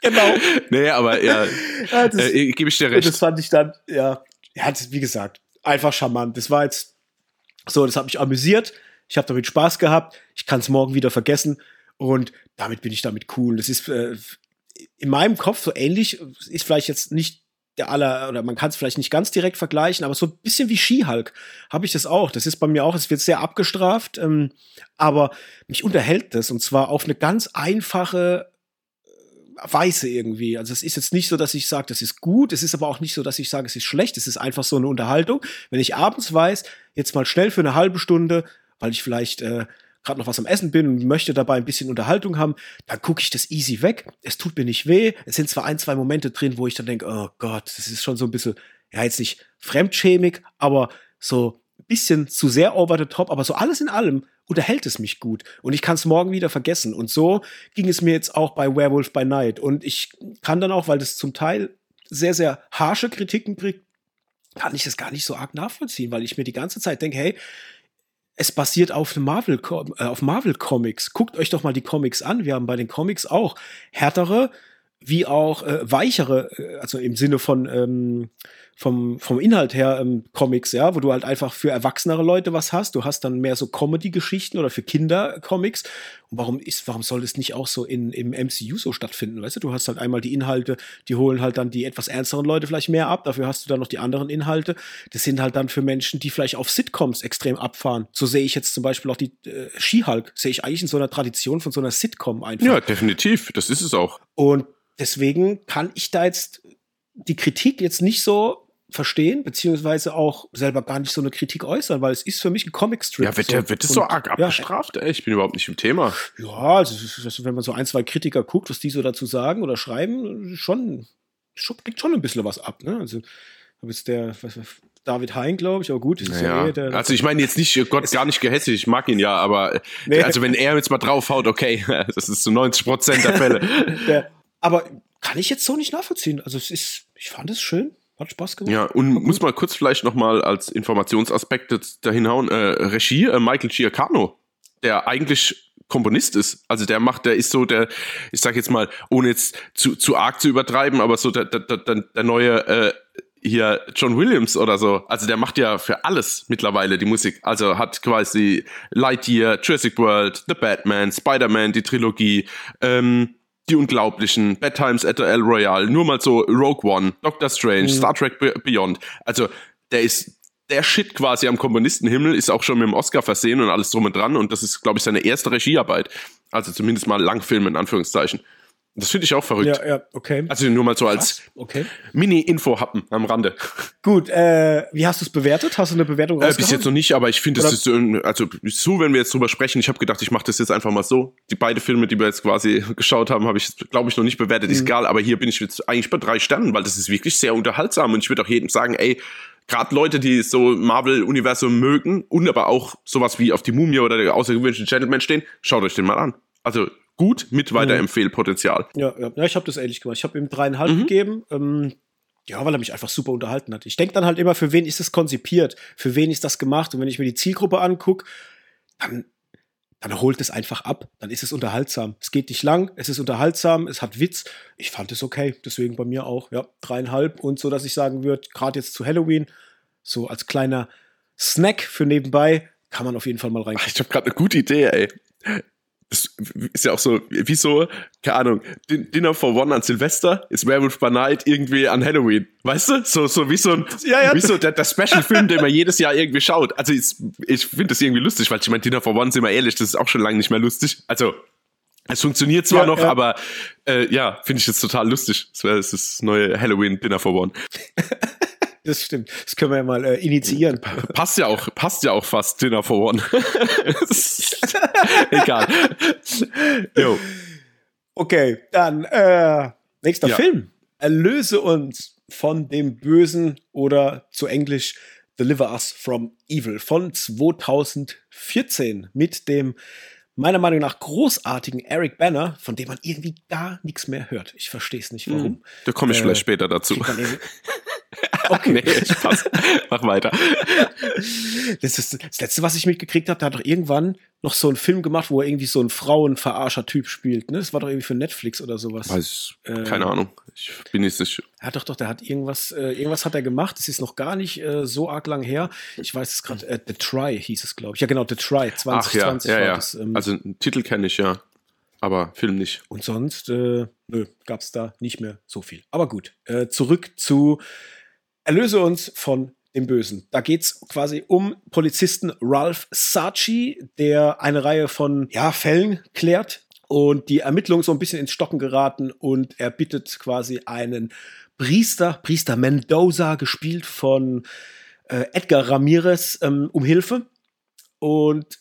genau. Nee, aber ja, ja das, äh, gebe ich dir recht. Das fand ich dann, ja, ja, das, wie gesagt, einfach charmant. Das war jetzt so, das hat mich amüsiert. Ich habe damit Spaß gehabt. Ich kann es morgen wieder vergessen. Und damit bin ich damit cool. Das ist äh, in meinem Kopf so ähnlich, ist vielleicht jetzt nicht der aller, oder man kann es vielleicht nicht ganz direkt vergleichen, aber so ein bisschen wie Skihulk habe ich das auch. Das ist bei mir auch, es wird sehr abgestraft, ähm, aber mich unterhält das und zwar auf eine ganz einfache äh, Weise irgendwie. Also es ist jetzt nicht so, dass ich sage, das ist gut, es ist aber auch nicht so, dass ich sage, es ist schlecht, es ist einfach so eine Unterhaltung. Wenn ich abends weiß, jetzt mal schnell für eine halbe Stunde, weil ich vielleicht äh, gerade noch was am Essen bin und möchte dabei ein bisschen Unterhaltung haben, dann gucke ich das easy weg. Es tut mir nicht weh. Es sind zwar ein, zwei Momente drin, wo ich dann denke, oh Gott, das ist schon so ein bisschen, ja, jetzt nicht fremdschämig, aber so ein bisschen zu sehr over the top, aber so alles in allem unterhält es mich gut und ich kann es morgen wieder vergessen. Und so ging es mir jetzt auch bei Werewolf by Night. Und ich kann dann auch, weil das zum Teil sehr, sehr harsche Kritiken kriegt, kann ich das gar nicht so arg nachvollziehen, weil ich mir die ganze Zeit denke, hey, es basiert auf Marvel, äh, auf Marvel Comics. Guckt euch doch mal die Comics an. Wir haben bei den Comics auch härtere wie auch äh, weichere, äh, also im Sinne von ähm, vom, vom Inhalt her ähm, Comics, ja, wo du halt einfach für erwachsenere Leute was hast. Du hast dann mehr so Comedy-Geschichten oder für Kinder Comics. Und warum ist, warum soll das nicht auch so in, im MCU so stattfinden? Weißt du, du hast halt einmal die Inhalte, die holen halt dann die etwas ernsteren Leute vielleicht mehr ab. Dafür hast du dann noch die anderen Inhalte. Das sind halt dann für Menschen, die vielleicht auf Sitcoms extrem abfahren. So sehe ich jetzt zum Beispiel auch die äh, She-Hulk, sehe ich eigentlich in so einer Tradition von so einer Sitcom einfach. Ja, definitiv. Das ist es auch. Und deswegen kann ich da jetzt die Kritik jetzt nicht so verstehen, beziehungsweise auch selber gar nicht so eine Kritik äußern, weil es ist für mich ein Comicstrip. Ja, wird, der, wird das so arg abgestraft? Ja, ich bin überhaupt nicht im Thema. Ja, also, wenn man so ein, zwei Kritiker guckt, was die so dazu sagen oder schreiben, schon, schon kriegt schon ein bisschen was ab. Ne? Also, habe jetzt der, was, David Hein, glaube ich, aber gut. Naja. Ja eh der, also ich meine jetzt nicht, Gott, gar nicht gehässig, ich mag ihn ja, aber nee. also wenn er jetzt mal draufhaut, okay, das ist zu 90 Prozent der Fälle. der, aber kann ich jetzt so nicht nachvollziehen. Also es ist, ich fand es schön. Hat Spaß gemacht. Ja, und muss mal kurz vielleicht nochmal als Informationsaspekt dahin hauen. Äh, Regie, äh, Michael Giacano, der eigentlich Komponist ist. Also der macht, der ist so der, ich sag jetzt mal, ohne jetzt zu, zu arg zu übertreiben, aber so der, der, der, der neue äh, hier John Williams oder so. Also der macht ja für alles mittlerweile die Musik. Also hat quasi Lightyear, Jurassic World, The Batman, Spider-Man, die Trilogie, ähm, die Unglaublichen, Bad Times at the El Royale, nur mal so Rogue One, Doctor Strange, mhm. Star Trek Beyond. Also der ist der Shit quasi am Komponistenhimmel, ist auch schon mit dem Oscar versehen und alles drum und dran. Und das ist, glaube ich, seine erste Regiearbeit. Also zumindest mal Langfilm in Anführungszeichen. Das finde ich auch verrückt. Ja, ja, okay. Also nur mal so als okay. Mini-Info-Happen am Rande. Gut, äh, wie hast du es bewertet? Hast du eine Bewertung äh, Bis jetzt noch nicht, aber ich finde, das ist, also so, wenn wir jetzt drüber sprechen, ich habe gedacht, ich mache das jetzt einfach mal so. Die beiden Filme, die wir jetzt quasi geschaut haben, habe ich, glaube ich, noch nicht bewertet. Mhm. Ist egal, aber hier bin ich jetzt eigentlich bei drei Sternen, weil das ist wirklich sehr unterhaltsam und ich würde auch jedem sagen, ey, gerade Leute, die so Marvel-Universum mögen und aber auch sowas wie auf die Mumie oder der außergewöhnliche Gentleman stehen, schaut euch den mal an. Also gut mit Weiterempfehlpotenzial. Ja, ja. ja ich habe das ähnlich gemacht. Ich habe ihm dreieinhalb mhm. gegeben. Ähm, ja, weil er mich einfach super unterhalten hat. Ich denke dann halt immer, für wen ist das konzipiert? Für wen ist das gemacht? Und wenn ich mir die Zielgruppe angucke, dann, dann holt es einfach ab. Dann ist es unterhaltsam. Es geht nicht lang, es ist unterhaltsam, es hat Witz. Ich fand es okay. Deswegen bei mir auch, ja, dreieinhalb. Und so, dass ich sagen würde, gerade jetzt zu Halloween, so als kleiner Snack für nebenbei, kann man auf jeden Fall mal rein. Ich habe gerade eine gute Idee, ey ist ja auch so, wie so, keine Ahnung, Dinner for One an Silvester ist Werewolf by Night irgendwie an Halloween. Weißt du? So, so wie so ein, ja, ja. wie so der, der Special-Film, den man jedes Jahr irgendwie schaut. Also ich, ich finde das irgendwie lustig, weil ich meine, Dinner for One, sind wir ehrlich, das ist auch schon lange nicht mehr lustig. Also, es funktioniert zwar ja, noch, ja. aber äh, ja, finde ich jetzt total lustig. Das wäre das neue Halloween Dinner for One. Das stimmt. Das können wir ja mal äh, initiieren. Passt ja auch, passt ja auch fast Dinner for One. Egal. Jo. Okay, dann äh, nächster ja. Film. Erlöse uns von dem Bösen oder zu Englisch Deliver Us from Evil von 2014 mit dem meiner Meinung nach großartigen Eric Banner, von dem man irgendwie gar nichts mehr hört. Ich verstehe es nicht, warum. Hm, da komme ich äh, vielleicht später dazu. Okay. nee, Spaß. Mach weiter. Das ist das Letzte, was ich mitgekriegt habe, der hat doch irgendwann noch so einen Film gemacht, wo er irgendwie so ein Frauenverarscher-Typ spielt. Ne? Das war doch irgendwie für Netflix oder sowas. Weiß, äh, keine Ahnung. Ich bin nicht sicher. Ja, doch, doch, der hat irgendwas, äh, irgendwas hat er gemacht. Das ist noch gar nicht äh, so arg lang her. Ich weiß es gerade, äh, The Try hieß es, glaube ich. Ja, genau, The Try 2020 Ach, ja, ja, ja. Das, ähm, also einen Titel kenne ich ja aber Film nicht. Und sonst, äh, nö, gab es da nicht mehr so viel. Aber gut, äh, zurück zu Erlöse uns von dem Bösen. Da geht es quasi um Polizisten Ralph Sachi, der eine Reihe von ja, Fällen klärt und die Ermittlungen so ein bisschen ins Stocken geraten und er bittet quasi einen Priester, Priester Mendoza, gespielt von äh, Edgar Ramirez, ähm, um Hilfe. Und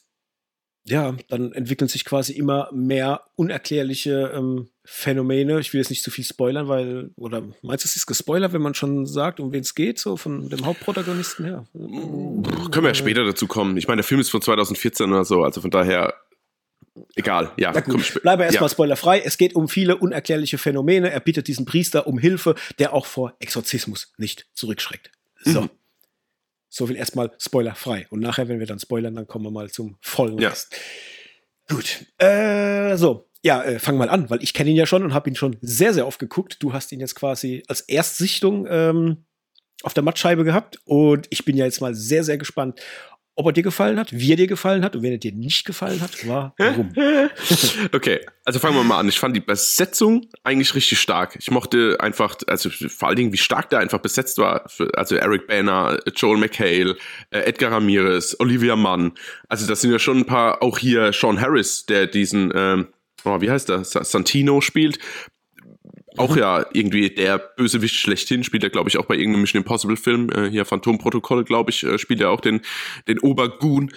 ja, dann entwickeln sich quasi immer mehr unerklärliche ähm, Phänomene. Ich will jetzt nicht zu viel spoilern, weil, oder meinst du, es ist gespoilert, wenn man schon sagt, um wen es geht, so von dem Hauptprotagonisten her? Können wir ja später dazu kommen. Ich meine, der Film ist von 2014 oder so, also von daher egal. Ja, Na gut, bleibe erstmal ja. spoilerfrei. Es geht um viele unerklärliche Phänomene. Er bittet diesen Priester um Hilfe, der auch vor Exorzismus nicht zurückschreckt. So. Mhm. So viel erstmal spoilerfrei. Und nachher, wenn wir dann spoilern, dann kommen wir mal zum vollen ja. Rest. Gut. Äh, so, ja, äh, fang mal an, weil ich kenne ihn ja schon und habe ihn schon sehr, sehr oft geguckt. Du hast ihn jetzt quasi als Erstsichtung ähm, auf der Mattscheibe gehabt und ich bin ja jetzt mal sehr, sehr gespannt, ob er dir gefallen hat, wie er dir gefallen hat und wenn er dir nicht gefallen hat, warum. okay, also fangen wir mal an. Ich fand die Besetzung eigentlich richtig stark. Ich mochte einfach, also vor allen Dingen, wie stark der einfach besetzt war. Also Eric Banner, Joel McHale, äh, Edgar Ramirez, Olivia Munn. Also das sind ja schon ein paar, auch hier Sean Harris, der diesen, ähm, oh, wie heißt der, Santino spielt auch mhm. ja irgendwie der Bösewicht schlechthin, spielt er, glaube ich, auch bei irgendeinem Mission Impossible Film, äh, hier Phantom-Protokoll, glaube ich, äh, spielt er auch den, den Obergoon.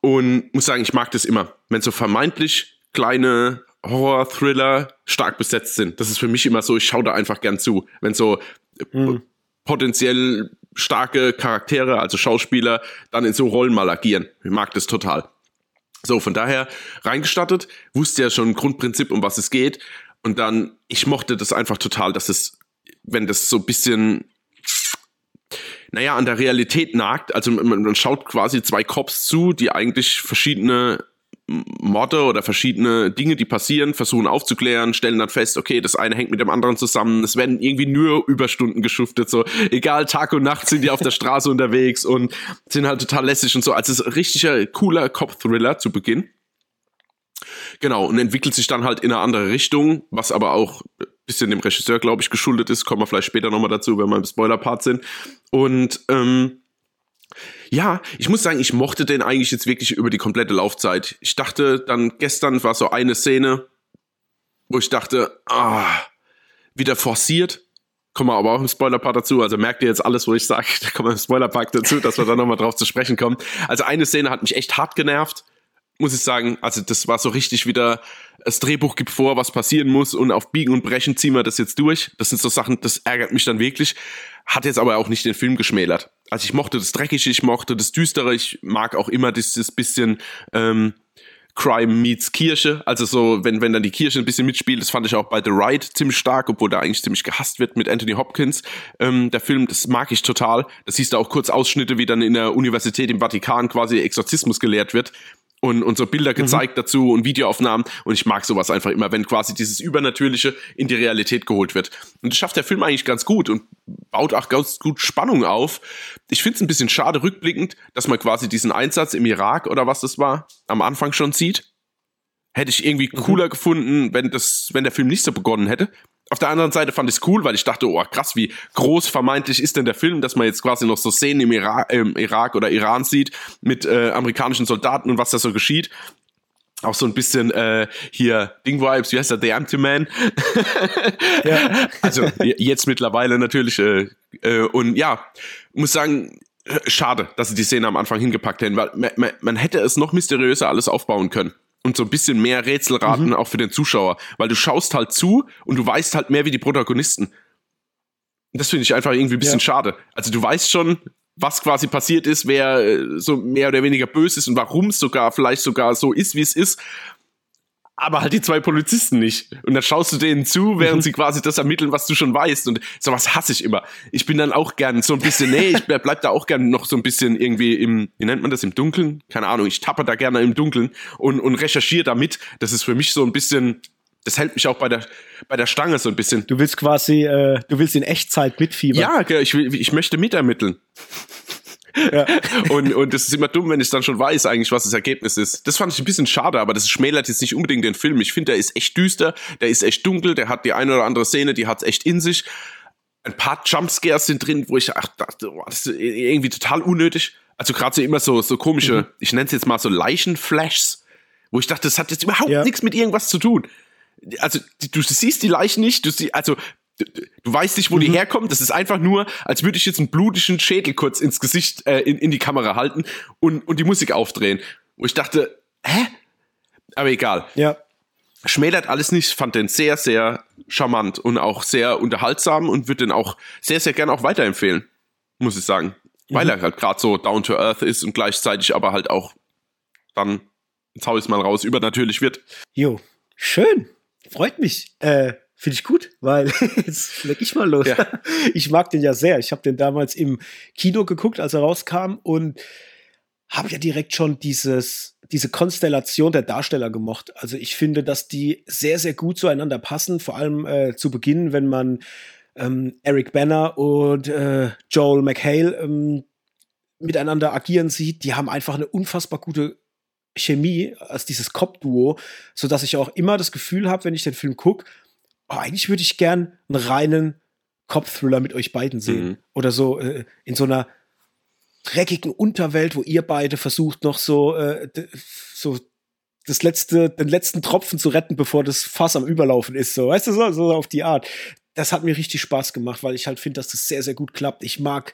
Und muss sagen, ich mag das immer, wenn so vermeintlich kleine Horror-Thriller stark besetzt sind. Das ist für mich immer so, ich schaue da einfach gern zu. Wenn so mhm. potenziell starke Charaktere, also Schauspieler, dann in so Rollen mal agieren. Ich mag das total. So, von daher reingestattet, wusste ja schon Grundprinzip, um was es geht. Und dann, ich mochte das einfach total, dass es, wenn das so ein bisschen, naja, an der Realität nagt, also man, man schaut quasi zwei Cops zu, die eigentlich verschiedene Morde oder verschiedene Dinge, die passieren, versuchen aufzuklären, stellen dann fest, okay, das eine hängt mit dem anderen zusammen, es werden irgendwie nur Überstunden geschuftet, so egal, Tag und Nacht sind die auf der Straße unterwegs und sind halt total lässig und so. Also es ist ein richtiger, cooler Cop-Thriller zu Beginn. Genau, und entwickelt sich dann halt in eine andere Richtung, was aber auch ein bisschen dem Regisseur, glaube ich, geschuldet ist. Kommen wir vielleicht später nochmal dazu, wenn wir im Spoiler-Part sind. Und ähm, ja, ich muss sagen, ich mochte den eigentlich jetzt wirklich über die komplette Laufzeit. Ich dachte dann, gestern war so eine Szene, wo ich dachte, ah, wieder forciert. Kommen wir aber auch im Spoiler-Part dazu. Also merkt ihr jetzt alles, wo ich sage, da kommen wir im Spoiler-Part dazu, dass wir da nochmal drauf zu sprechen kommen. Also eine Szene hat mich echt hart genervt muss ich sagen, also das war so richtig wieder, das Drehbuch gibt vor, was passieren muss und auf Biegen und Brechen ziehen wir das jetzt durch. Das sind so Sachen, das ärgert mich dann wirklich. Hat jetzt aber auch nicht den Film geschmälert. Also ich mochte das Dreckige, ich mochte das Düstere, ich mag auch immer dieses bisschen ähm, Crime meets Kirche. Also so, wenn, wenn dann die Kirche ein bisschen mitspielt, das fand ich auch bei The Ride ziemlich stark, obwohl da eigentlich ziemlich gehasst wird mit Anthony Hopkins. Ähm, der Film, das mag ich total. Das siehst du auch kurz Ausschnitte, wie dann in der Universität im Vatikan quasi Exorzismus gelehrt wird und, und so Bilder mhm. gezeigt mhm. dazu und Videoaufnahmen. Und ich mag sowas einfach immer, wenn quasi dieses Übernatürliche in die Realität geholt wird. Und das schafft der Film eigentlich ganz gut und baut auch ganz gut Spannung auf. Ich finde es ein bisschen schade rückblickend, dass man quasi diesen Einsatz im Irak oder was das war, am Anfang schon sieht. Hätte ich irgendwie mhm. cooler gefunden, wenn das, wenn der Film nicht so begonnen hätte. Auf der anderen Seite fand ich es cool, weil ich dachte, oh krass, wie groß vermeintlich ist denn der Film, dass man jetzt quasi noch so Szenen im Irak, äh, Irak oder Iran sieht mit äh, amerikanischen Soldaten und was da so geschieht. Auch so ein bisschen äh, hier Ding-Vibes, wie heißt der, The Empty Man. ja. Also jetzt mittlerweile natürlich. Äh, äh, und ja, muss sagen, äh, schade, dass sie die Szene am Anfang hingepackt hätten, weil man, man, man hätte es noch mysteriöser alles aufbauen können und so ein bisschen mehr Rätselraten mhm. auch für den Zuschauer, weil du schaust halt zu und du weißt halt mehr wie die Protagonisten. Und das finde ich einfach irgendwie ein bisschen ja. schade. Also du weißt schon, was quasi passiert ist, wer äh, so mehr oder weniger böse ist und warum es sogar vielleicht sogar so ist, wie es ist aber halt die zwei Polizisten nicht. Und dann schaust du denen zu, während mhm. sie quasi das ermitteln, was du schon weißt. Und sowas hasse ich immer. Ich bin dann auch gern so ein bisschen, nee, ich bleib da auch gern noch so ein bisschen irgendwie im, wie nennt man das, im Dunkeln? Keine Ahnung, ich tappe da gerne im Dunkeln und, und recherchiere damit. Das ist für mich so ein bisschen, das hält mich auch bei der, bei der Stange so ein bisschen. Du willst quasi, äh, du willst in Echtzeit mitfiebern. Ja, ich, will, ich möchte mitermitteln. Ja. Und, und das ist immer dumm, wenn ich dann schon weiß, eigentlich, was das Ergebnis ist. Das fand ich ein bisschen schade, aber das schmälert jetzt nicht unbedingt den Film. Ich finde, der ist echt düster, der ist echt dunkel, der hat die eine oder andere Szene, die hat's echt in sich. Ein paar Jumpscares sind drin, wo ich ach, dachte, oh, das ist irgendwie total unnötig. Also gerade so immer so, so komische, mhm. ich nenne es jetzt mal so Leichenflashs, wo ich dachte, das hat jetzt überhaupt ja. nichts mit irgendwas zu tun. Also du, du siehst die Leichen nicht, du siehst, also Du, du weißt nicht, wo mhm. die herkommen. Das ist einfach nur, als würde ich jetzt einen blutigen Schädel kurz ins Gesicht, äh, in, in die Kamera halten und, und die Musik aufdrehen. Wo ich dachte, hä? Aber egal. Ja. Schmälert alles nicht, fand den sehr, sehr charmant und auch sehr unterhaltsam und würde den auch sehr, sehr gerne auch weiterempfehlen. Muss ich sagen. Mhm. Weil er halt gerade so down to earth ist und gleichzeitig aber halt auch dann, jetzt hau ich mal raus, übernatürlich wird. Jo, schön. Freut mich. Äh, Finde ich gut, weil jetzt leg ich mal los. Ja. Ich mag den ja sehr. Ich habe den damals im Kino geguckt, als er rauskam und habe ja direkt schon dieses, diese Konstellation der Darsteller gemocht. Also ich finde, dass die sehr, sehr gut zueinander passen, vor allem äh, zu Beginn, wenn man ähm, Eric Banner und äh, Joel McHale ähm, miteinander agieren sieht. Die haben einfach eine unfassbar gute Chemie als dieses Cop-Duo, so dass ich auch immer das Gefühl habe, wenn ich den Film gucke, oh, eigentlich würde ich gern einen reinen Cop-Thriller mit euch beiden sehen. Mhm. Oder so äh, in so einer dreckigen Unterwelt, wo ihr beide versucht, noch so, äh, so das letzte, den letzten Tropfen zu retten, bevor das Fass am Überlaufen ist. So, weißt du, so, so auf die Art. Das hat mir richtig Spaß gemacht, weil ich halt finde, dass das sehr, sehr gut klappt. Ich mag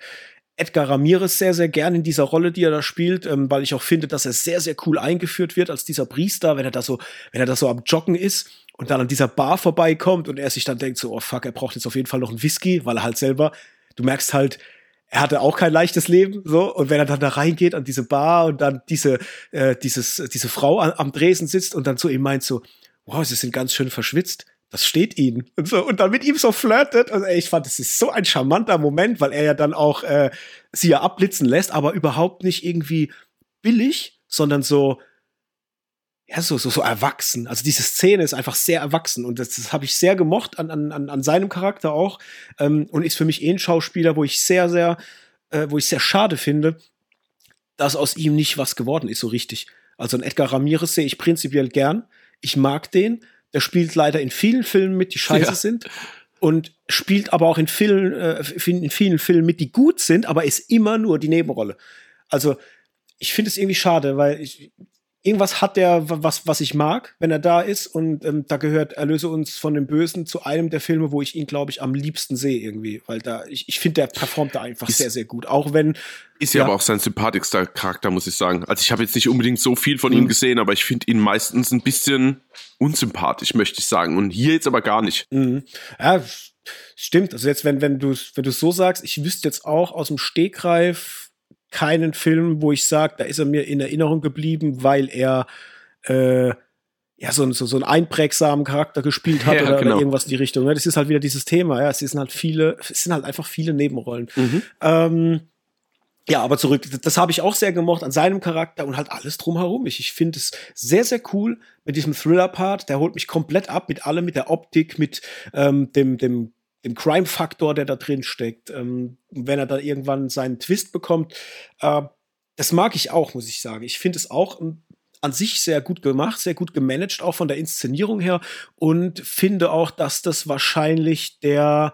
Edgar Ramirez sehr, sehr gern in dieser Rolle, die er da spielt, ähm, weil ich auch finde, dass er sehr, sehr cool eingeführt wird als dieser Priester, wenn er da so, wenn er da so am Joggen ist und dann an dieser Bar vorbeikommt und er sich dann denkt so, oh fuck, er braucht jetzt auf jeden Fall noch einen Whisky, weil er halt selber, du merkst halt, er hatte auch kein leichtes Leben, so. Und wenn er dann da reingeht an diese Bar und dann diese, äh, dieses, diese Frau an, am Dresen sitzt und dann zu ihm meint so, wow, sie sind ganz schön verschwitzt. Das steht ihnen. Und, so, und dann mit ihm so flirtet. Und ey, ich fand, das ist so ein charmanter Moment, weil er ja dann auch äh, sie ja abblitzen lässt, aber überhaupt nicht irgendwie billig, sondern so, ja, so, so, so erwachsen. Also diese Szene ist einfach sehr erwachsen und das, das habe ich sehr gemocht an, an, an seinem Charakter auch. Ähm, und ist für mich eh ein Schauspieler, wo ich sehr, sehr, äh, wo ich sehr schade finde, dass aus ihm nicht was geworden ist, so richtig. Also ein Edgar Ramirez sehe ich prinzipiell gern. Ich mag den. Der spielt leider in vielen Filmen mit, die scheiße ja. sind. Und spielt aber auch in vielen, äh, in vielen Filmen mit, die gut sind, aber ist immer nur die Nebenrolle. Also, ich finde es irgendwie schade, weil ich, irgendwas hat der, was, was ich mag, wenn er da ist. Und ähm, da gehört Erlöse uns von dem Bösen zu einem der Filme, wo ich ihn, glaube ich, am liebsten sehe irgendwie. Weil da, ich, ich finde, der performt da einfach ist, sehr, sehr gut. Auch wenn. Ist ja, aber auch sein sympathischster Charakter, muss ich sagen. Also ich habe jetzt nicht unbedingt so viel von mhm. ihm gesehen, aber ich finde ihn meistens ein bisschen unsympathisch, möchte ich sagen. Und hier jetzt aber gar nicht. Mhm. Ja, stimmt. Also jetzt, wenn, wenn du wenn du so sagst, ich wüsste jetzt auch aus dem Stegreif keinen Film, wo ich sage, da ist er mir in Erinnerung geblieben, weil er äh, ja, so, so, so einen einprägsamen Charakter gespielt hat ja, oder, genau. oder, irgendwas in die Richtung. Ne? Das ist halt wieder dieses Thema, ja. Es sind halt viele, es sind halt einfach viele Nebenrollen. Mhm. Ähm, ja, aber zurück, das habe ich auch sehr gemocht an seinem Charakter und halt alles drumherum. Ich, ich finde es sehr, sehr cool mit diesem Thriller-Part. Der holt mich komplett ab mit allem, mit der Optik, mit ähm, dem, dem, dem Crime-Faktor, der da drin steckt. Ähm, wenn er dann irgendwann seinen Twist bekommt. Äh, das mag ich auch, muss ich sagen. Ich finde es auch an sich sehr gut gemacht, sehr gut gemanagt, auch von der Inszenierung her. Und finde auch, dass das wahrscheinlich der,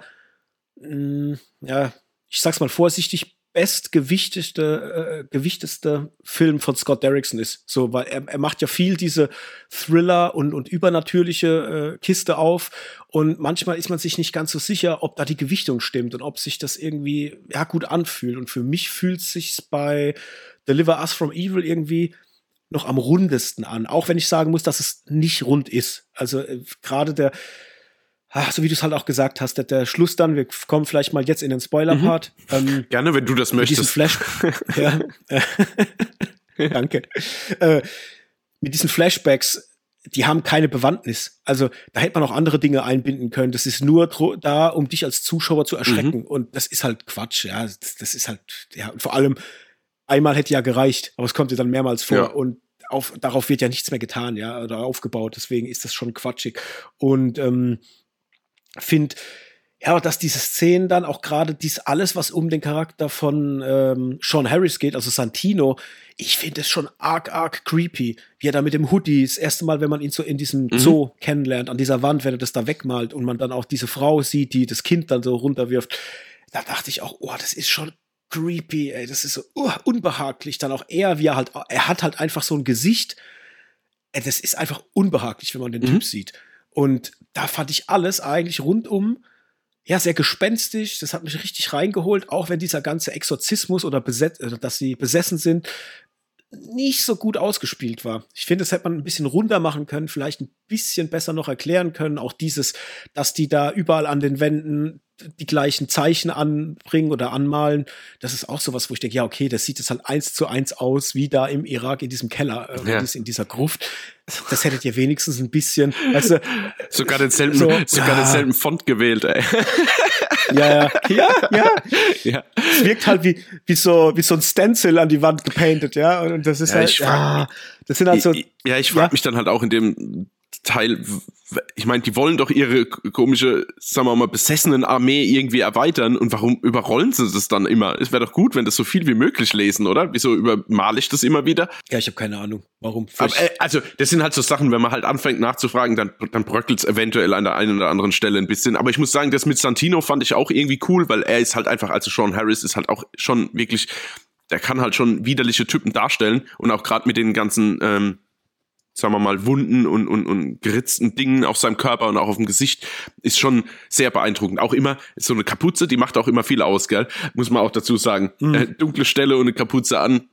mh, mm, ja, ich sag's mal vorsichtig, bestgewichteste, äh, gewichteste Film von Scott Derrickson ist. So, weil er, er macht ja viel diese Thriller und, und übernatürliche äh, Kiste auf. Und manchmal ist man sich nicht ganz so sicher, ob da die Gewichtung stimmt und ob sich das irgendwie ja gut anfühlt. Und für mich fühlt sich's bei Deliver Us from Evil irgendwie noch am rundesten an. Auch wenn ich sagen muss, dass es nicht rund ist. Also äh, gerade der ach, so wie du es halt auch gesagt hast, der, Schluss dann, wir kommen vielleicht mal jetzt in den Spoiler-Part. Mhm. Ähm, Gerne, wenn du das möchtest. Flash ja. Danke. Äh, mit diesen Flashbacks, die haben keine Bewandtnis. Also da hätte man auch andere Dinge einbinden können. Das ist nur da, um dich als Zuschauer zu erschrecken. Mhm. Und das ist halt Quatsch. Ja, das, das, ist halt, ja, und vor allem einmal hätte ja gereicht, aber es kommt dir dann mehrmals vor. Ja. Und auf, darauf wird ja nichts mehr getan, ja, oder aufgebaut. Deswegen ist das schon quatschig. Und ähm, finde, ja, dass diese Szenen dann auch gerade dies alles, was um den Charakter von ähm, Sean Harris geht, also Santino, ich finde es schon arg, arg creepy, wie er da mit dem Hoodie, das erste Mal, wenn man ihn so in diesem mhm. Zoo kennenlernt, an dieser Wand, wenn er das da wegmalt und man dann auch diese Frau sieht, die das Kind dann so runterwirft, da dachte ich auch, oh, das ist schon creepy, ey, das ist so uh, unbehaglich. Dann auch er, wie er halt, er hat halt einfach so ein Gesicht, ey, das ist einfach unbehaglich, wenn man den mhm. Typ sieht. Und da fand ich alles eigentlich rundum ja sehr gespenstisch. Das hat mich richtig reingeholt, auch wenn dieser ganze Exorzismus oder, beset oder dass sie besessen sind nicht so gut ausgespielt war. Ich finde, das hätte man ein bisschen runder machen können, vielleicht ein bisschen besser noch erklären können. Auch dieses, dass die da überall an den Wänden die gleichen Zeichen anbringen oder anmalen. Das ist auch sowas, wo ich denke, ja, okay, das sieht es halt eins zu eins aus, wie da im Irak in diesem Keller, äh, ja. in dieser Gruft. Das hättet ihr wenigstens ein bisschen, weißt du, sogar denselben, so, sogar ja. denselben Font gewählt, ey. Ja, ja, ja, ja. ja. Es wirkt halt wie, wie so, wie so ein Stencil an die Wand gepainted, ja. Und das ist ja, halt, ja, das sind halt so. Ja, ich frage mich dann halt auch in dem Teil, ich meine, die wollen doch ihre komische, sagen wir mal, besessenen Armee irgendwie erweitern und warum überrollen sie das dann immer? Es wäre doch gut, wenn das so viel wie möglich lesen, oder? Wieso übermale ich das immer wieder? Ja, ich habe keine Ahnung, warum. Aber, äh, also, das sind halt so Sachen, wenn man halt anfängt nachzufragen, dann, dann bröckelt es eventuell an der einen oder anderen Stelle ein bisschen. Aber ich muss sagen, das mit Santino fand ich auch irgendwie cool, weil er ist halt einfach, also Sean Harris ist halt auch schon wirklich, der kann halt schon widerliche Typen darstellen und auch gerade mit den ganzen ähm, sagen wir mal, Wunden und, und, und geritzten Dingen auf seinem Körper und auch auf dem Gesicht ist schon sehr beeindruckend. Auch immer so eine Kapuze, die macht auch immer viel aus, gell? Muss man auch dazu sagen. Mhm. Äh, dunkle Stelle und eine Kapuze an.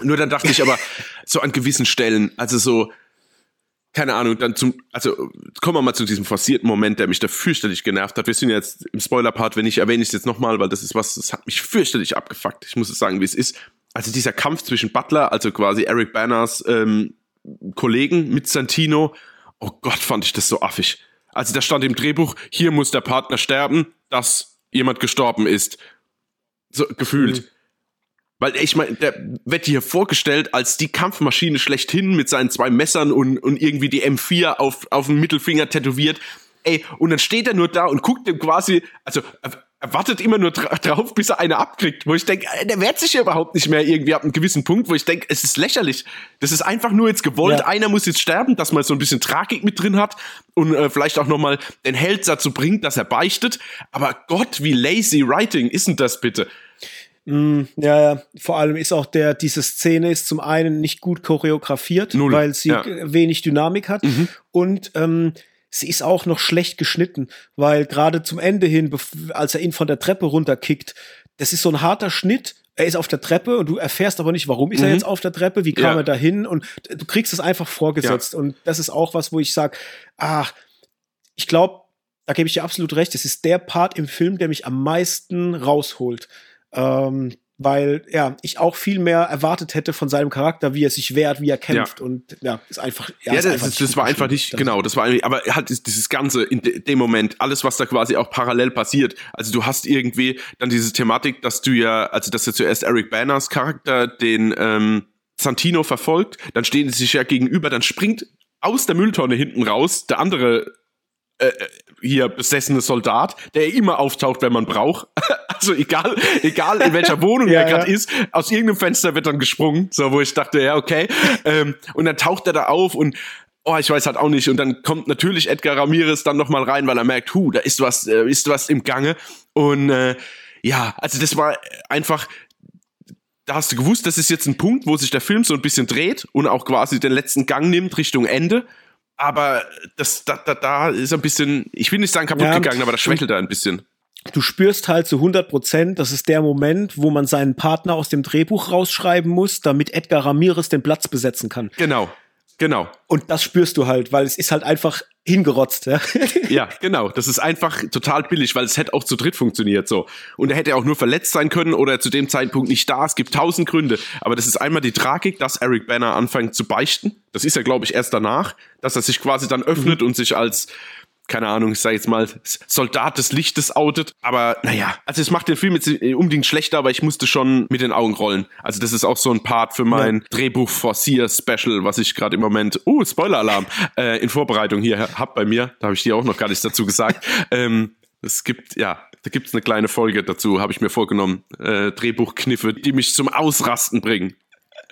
Nur dann dachte ich aber, so an gewissen Stellen, also so, keine Ahnung, dann zum, also kommen wir mal zu diesem forcierten Moment, der mich da fürchterlich genervt hat. Wir sind jetzt im Spoiler-Part, wenn ich erwähne ich es jetzt nochmal, weil das ist was, das hat mich fürchterlich abgefuckt. Ich muss es sagen, wie es ist. Also dieser Kampf zwischen Butler, also quasi Eric Banners ähm, Kollegen mit Santino. Oh Gott, fand ich das so affig. Also da stand im Drehbuch, hier muss der Partner sterben, dass jemand gestorben ist. So gefühlt. Mhm. Weil ich meine, der wird hier vorgestellt als die Kampfmaschine schlechthin mit seinen zwei Messern und, und irgendwie die M4 auf, auf dem Mittelfinger tätowiert. Ey, und dann steht er nur da und guckt dem quasi, also er wartet immer nur dra drauf, bis er eine abkriegt, wo ich denke, der wehrt sich ja überhaupt nicht mehr irgendwie ab einem gewissen Punkt, wo ich denke, es ist lächerlich. Das ist einfach nur jetzt gewollt, ja. einer muss jetzt sterben, dass man so ein bisschen Tragik mit drin hat und äh, vielleicht auch nochmal den Held dazu bringt, dass er beichtet. Aber Gott, wie lazy writing ist denn das bitte? Mm, ja, ja, vor allem ist auch der, diese Szene ist zum einen nicht gut choreografiert, Null. weil sie ja. wenig Dynamik hat mhm. und ähm, sie ist auch noch schlecht geschnitten, weil gerade zum Ende hin, als er ihn von der Treppe runterkickt, das ist so ein harter Schnitt. Er ist auf der Treppe und du erfährst aber nicht, warum ist mhm. er jetzt auf der Treppe, wie kam ja. er dahin und du kriegst es einfach vorgesetzt. Ja. Und das ist auch was, wo ich sage, ach, ich glaube, da gebe ich dir absolut recht, es ist der Part im Film, der mich am meisten rausholt. Ähm, weil ja, ich auch viel mehr erwartet hätte von seinem Charakter, wie er sich wehrt, wie er kämpft ja. und ja, ist einfach ja, ja ist das, einfach das war einfach nicht genau, das war aber halt dieses ganze in dem Moment, alles was da quasi auch parallel passiert. Also du hast irgendwie dann diese Thematik, dass du ja, also dass ja zuerst Eric Banners Charakter den ähm, Santino verfolgt, dann stehen sie sich ja gegenüber, dann springt aus der Mülltonne hinten raus der andere äh, äh hier besessene Soldat, der immer auftaucht, wenn man braucht. also egal, egal in welcher Wohnung ja, er gerade ja. ist, aus irgendeinem Fenster wird dann gesprungen, so wo ich dachte, ja okay. Ähm, und dann taucht er da auf und oh, ich weiß halt auch nicht. Und dann kommt natürlich Edgar Ramirez dann noch mal rein, weil er merkt, hu, da ist was, äh, ist was im Gange. Und äh, ja, also das war einfach da hast du gewusst, das ist jetzt ein Punkt, wo sich der Film so ein bisschen dreht und auch quasi den letzten Gang nimmt Richtung Ende. Aber das, da, da, da ist ein bisschen, ich will nicht sagen kaputt ja, gegangen, aber das schwächelt da ein bisschen. Du spürst halt zu 100 Prozent, das ist der Moment, wo man seinen Partner aus dem Drehbuch rausschreiben muss, damit Edgar Ramirez den Platz besetzen kann. Genau. Genau. Und das spürst du halt, weil es ist halt einfach hingerotzt, ja. ja, genau. Das ist einfach total billig, weil es hätte auch zu dritt funktioniert so. Und er hätte auch nur verletzt sein können oder zu dem Zeitpunkt nicht da. Es gibt tausend Gründe. Aber das ist einmal die Tragik, dass Eric Banner anfängt zu beichten. Das ist ja, glaube ich, erst danach, dass er sich quasi dann öffnet mhm. und sich als keine Ahnung, ich sage jetzt mal, Soldat des Lichtes outet. Aber naja, also es macht den Film jetzt unbedingt schlechter, aber ich musste schon mit den Augen rollen. Also das ist auch so ein Part für mein ja. Drehbuch Forcier Special, was ich gerade im Moment, uh, Spoiler-Alarm, äh, in Vorbereitung hier hab bei mir. Da habe ich dir auch noch gar nichts dazu gesagt. ähm, es gibt, ja, da gibt's eine kleine Folge dazu, habe ich mir vorgenommen. Äh, Drehbuchkniffe, die mich zum Ausrasten bringen.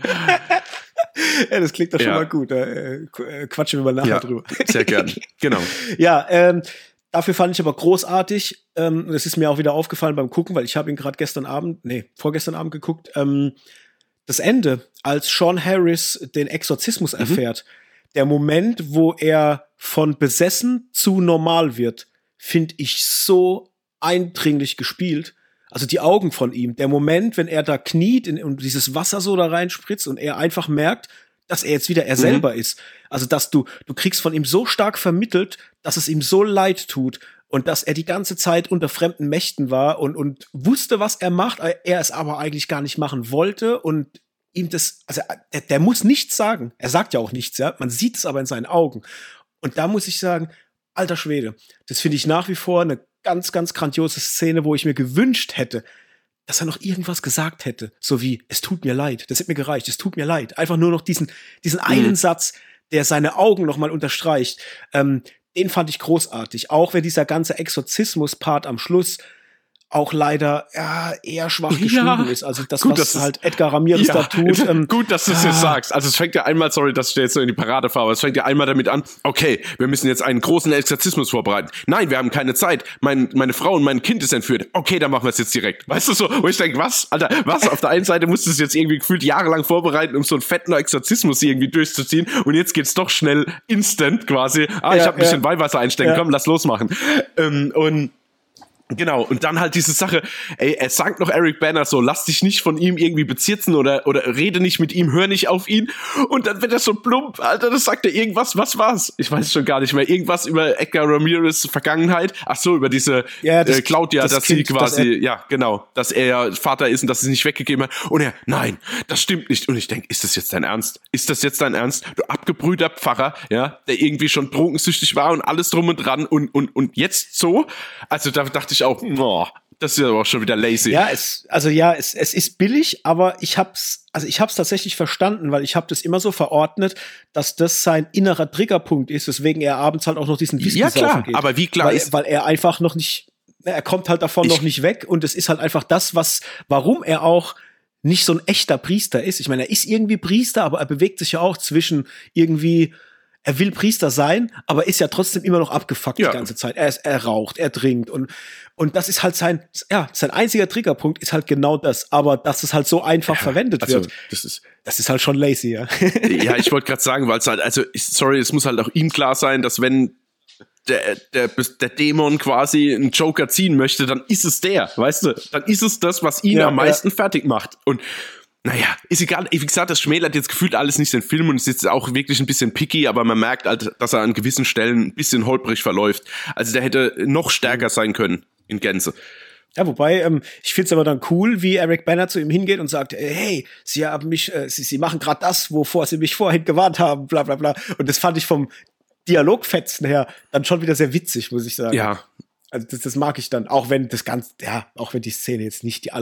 ja, das klingt doch schon ja. mal gut. Äh, äh, quatschen wir mal nachher ja, drüber. Sehr gern. Genau. ja, ähm, dafür fand ich aber großartig. Ähm, das ist mir auch wieder aufgefallen beim Gucken, weil ich habe ihn gerade gestern Abend, nee, vorgestern Abend geguckt. Ähm, das Ende, als Sean Harris den Exorzismus mhm. erfährt, der Moment, wo er von besessen zu normal wird, finde ich so eindringlich gespielt. Also die Augen von ihm, der Moment, wenn er da kniet und dieses Wasser so da reinspritzt und er einfach merkt, dass er jetzt wieder er mhm. selber ist. Also dass du, du kriegst von ihm so stark vermittelt, dass es ihm so leid tut und dass er die ganze Zeit unter fremden Mächten war und, und wusste, was er macht, er es aber eigentlich gar nicht machen wollte und ihm das, also der, der muss nichts sagen. Er sagt ja auch nichts, ja. Man sieht es aber in seinen Augen. Und da muss ich sagen, alter Schwede, das finde ich nach wie vor eine ganz, ganz grandiose Szene, wo ich mir gewünscht hätte, dass er noch irgendwas gesagt hätte. So wie, es tut mir leid, das hat mir gereicht, es tut mir leid. Einfach nur noch diesen, diesen einen mhm. Satz, der seine Augen nochmal unterstreicht. Ähm, den fand ich großartig. Auch wenn dieser ganze Exorzismus-Part am Schluss auch leider ja, eher schwach geschrieben ja. ist. Also das, gut, was halt Edgar Ramirez ja, da tut. Ähm, gut, dass du es jetzt sagst. Also es fängt ja einmal, sorry, dass ich jetzt so in die Parade fahre, aber es fängt ja einmal damit an, okay, wir müssen jetzt einen großen Exorzismus vorbereiten. Nein, wir haben keine Zeit. Mein, meine Frau und mein Kind ist entführt. Okay, dann machen wir es jetzt direkt. Weißt du so, wo ich denke, was? Alter, was? Auf der einen Seite musst du es jetzt irgendwie gefühlt jahrelang vorbereiten, um so einen fetten Exorzismus irgendwie durchzuziehen und jetzt geht's doch schnell instant quasi. Ah, ja, ich habe ein bisschen Weihwasser einstecken, komm, lass losmachen. Ähm, und Genau, und dann halt diese Sache, ey, er sagt noch Eric Banner so, lass dich nicht von ihm irgendwie bezirzen oder, oder rede nicht mit ihm, hör nicht auf ihn. Und dann wird er so plump, Alter, das sagt er irgendwas, was war's? Ich weiß schon gar nicht mehr. Irgendwas über Edgar Ramirez Vergangenheit. Ach so, über diese ja, das, äh, Claudia, das dass kind, sie quasi, dass ja, genau, dass er Vater ist und dass sie es nicht weggegeben hat. Und er, nein, das stimmt nicht. Und ich denke, ist das jetzt dein Ernst? Ist das jetzt dein Ernst? Du abgebrühter Pfarrer, ja, der irgendwie schon drogensüchtig war und alles drum und dran und, und, und jetzt so? Also da dachte ich, ich auch, oh, das ist aber auch schon wieder lazy. Ja, es, also ja, es, es ist billig, aber ich hab's, also ich hab's tatsächlich verstanden, weil ich habe das immer so verordnet, dass das sein innerer Triggerpunkt ist, weswegen er abends halt auch noch diesen Whisky Ja klar, geht. aber wie klar weil, ist, weil er einfach noch nicht, er kommt halt davon noch nicht weg und es ist halt einfach das, was, warum er auch nicht so ein echter Priester ist. Ich meine, er ist irgendwie Priester, aber er bewegt sich ja auch zwischen irgendwie er will Priester sein, aber ist ja trotzdem immer noch abgefuckt ja. die ganze Zeit. Er, ist, er raucht, er trinkt und und das ist halt sein, ja, sein einziger Triggerpunkt ist halt genau das. Aber dass es halt so einfach ja, verwendet also, wird, das ist, das ist halt schon lazy, ja. ja, ich wollte gerade sagen, weil es halt, also ich, sorry, es muss halt auch ihm klar sein, dass wenn der, der, der Dämon quasi einen Joker ziehen möchte, dann ist es der, weißt du? Dann ist es das, was ihn ja, am meisten fertig macht. Und naja, ist egal. Wie gesagt, das schmälert jetzt gefühlt alles nicht den Film und es ist jetzt auch wirklich ein bisschen picky, aber man merkt halt, dass er an gewissen Stellen ein bisschen holprig verläuft. Also der hätte noch stärker sein können in Gänze. Ja, wobei, ähm, ich find's aber dann cool, wie Eric Banner zu ihm hingeht und sagt, äh, hey, sie haben mich, äh, sie, sie machen gerade das, wovor sie mich vorhin gewarnt haben, bla bla bla. Und das fand ich vom Dialogfetzen her dann schon wieder sehr witzig, muss ich sagen. Ja. Also das, das mag ich dann, auch wenn das Ganze, ja, auch wenn die Szene jetzt nicht die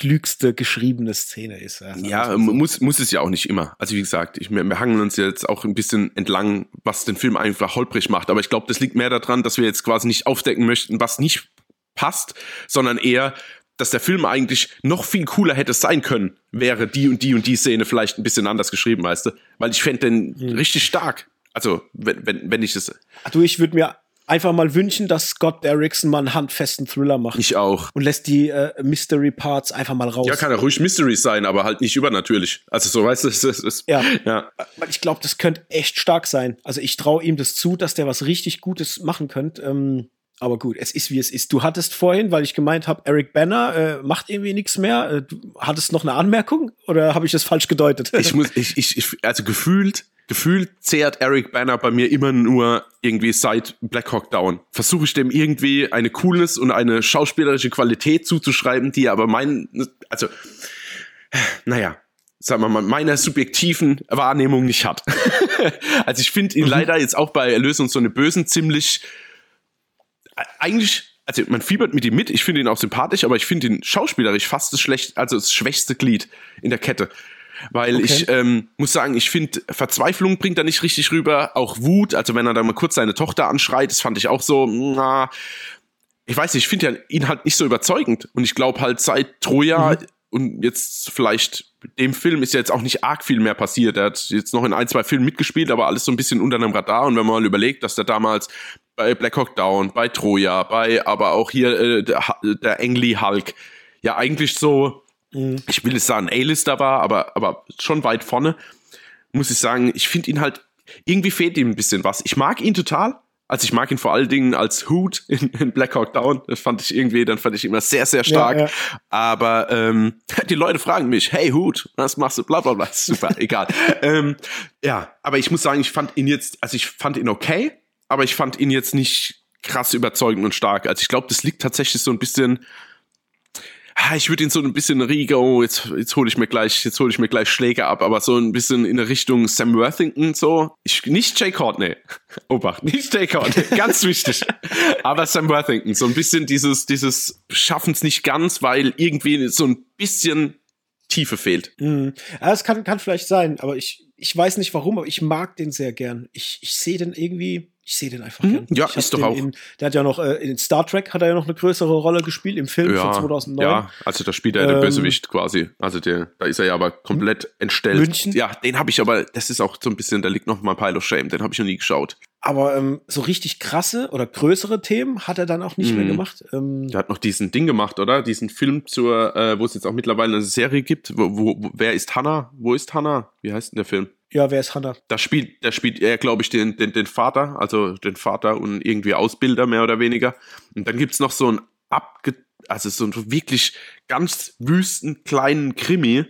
allerklügste geschriebene Szene ist. Ja, ja muss, muss es ja auch nicht immer. Also wie gesagt, ich, wir, wir hangeln uns jetzt auch ein bisschen entlang, was den Film einfach holprig macht. Aber ich glaube, das liegt mehr daran, dass wir jetzt quasi nicht aufdecken möchten, was nicht passt, sondern eher, dass der Film eigentlich noch viel cooler hätte sein können, wäre die und die und die Szene vielleicht ein bisschen anders geschrieben, weißt du? Weil ich fände den hm. richtig stark. Also, wenn, wenn, wenn ich es. Du, ich würde mir einfach mal wünschen, dass Scott Derrickson mal einen handfesten Thriller macht. Ich auch. Und lässt die äh, Mystery Parts einfach mal raus. Ja, kann ja ruhig Mystery sein, aber halt nicht übernatürlich. Also so weißt du, das ist, ja. ja. Ich glaube, das könnte echt stark sein. Also ich traue ihm das zu, dass der was richtig Gutes machen könnte. Ähm, aber gut, es ist wie es ist. Du hattest vorhin, weil ich gemeint habe, Eric Banner äh, macht irgendwie nichts mehr. Äh, du hattest noch eine Anmerkung oder habe ich das falsch gedeutet? ich muss, ich, ich, ich, also gefühlt gefühlt zehrt Eric Banner bei mir immer nur irgendwie seit Black Hawk Down. Versuche ich dem irgendwie eine Coolness und eine schauspielerische Qualität zuzuschreiben, die aber mein, also, naja, sagen wir mal, meiner subjektiven Wahrnehmung nicht hat. also ich finde ihn mhm. leider jetzt auch bei Erlösung so eine Bösen ziemlich, eigentlich also man fiebert mit ihm mit, ich finde ihn auch sympathisch, aber ich finde ihn schauspielerisch fast das schlecht, also das schwächste Glied in der Kette. Weil okay. ich ähm, muss sagen, ich finde, Verzweiflung bringt er nicht richtig rüber, auch Wut, also wenn er da mal kurz seine Tochter anschreit, das fand ich auch so, na, ich weiß nicht, ich finde ja ihn halt nicht so überzeugend. Und ich glaube halt seit Troja mhm. und jetzt vielleicht dem Film ist ja jetzt auch nicht arg viel mehr passiert. Er hat jetzt noch in ein, zwei Filmen mitgespielt, aber alles so ein bisschen unter einem Radar. Und wenn man mal überlegt, dass der damals bei Black Hawk Down, bei Troja, bei aber auch hier äh, der, der Engly Hulk, ja eigentlich so mhm. ich will es sagen, A-Lister war, aber, aber schon weit vorne, muss ich sagen, ich finde ihn halt, irgendwie fehlt ihm ein bisschen was. Ich mag ihn total. Also ich mag ihn vor allen Dingen als Hoot in, in Black Hawk Down. Das fand ich irgendwie, dann fand ich ihn immer sehr, sehr stark. Ja, ja. Aber ähm, die Leute fragen mich, hey Hoot, was machst du? Bla bla bla. Super, egal. ähm, ja, aber ich muss sagen, ich fand ihn jetzt, also ich fand ihn okay, aber ich fand ihn jetzt nicht krass überzeugend und stark. Also ich glaube, das liegt tatsächlich so ein bisschen ich würde ihn so ein bisschen Riege, oh, jetzt, jetzt hole ich mir gleich, jetzt hole ich mir gleich Schläge ab, aber so ein bisschen in der Richtung Sam Worthington, so. Ich, nicht Jay Courtney. Obacht, nicht Jay Courtney, ganz wichtig. Aber Sam Worthington, so ein bisschen dieses, dieses Schaffen's nicht ganz, weil irgendwie so ein bisschen Tiefe fehlt. Mhm. Ja, das kann, kann vielleicht sein, aber ich, ich weiß nicht warum, aber ich mag den sehr gern. Ich, ich sehe den irgendwie, ich sehe den einfach mhm. Ja, ist doch auch. In, der hat ja noch, äh, in Star Trek hat er ja noch eine größere Rolle gespielt, im Film ja, von 2009. Ja, also da spielt er ähm, der Bösewicht quasi. Also der, da ist er ja aber komplett entstellt. München? Ja, den habe ich aber, das ist auch so ein bisschen, da liegt noch mal Pile of Shame, den habe ich noch nie geschaut. Aber ähm, so richtig krasse oder größere Themen hat er dann auch nicht mhm. mehr gemacht. Ähm, er hat noch diesen Ding gemacht, oder? Diesen Film zur, äh, wo es jetzt auch mittlerweile eine Serie gibt. Wo, wo, wer ist Hannah? Wo ist Hannah? Wie heißt denn der Film? Ja, wer ist Hannah? Da spielt, da spielt er, glaube ich, den, den, den Vater, also den Vater und irgendwie Ausbilder mehr oder weniger. Und dann gibt's noch so ein abge, also so ein wirklich ganz wüsten kleinen Krimi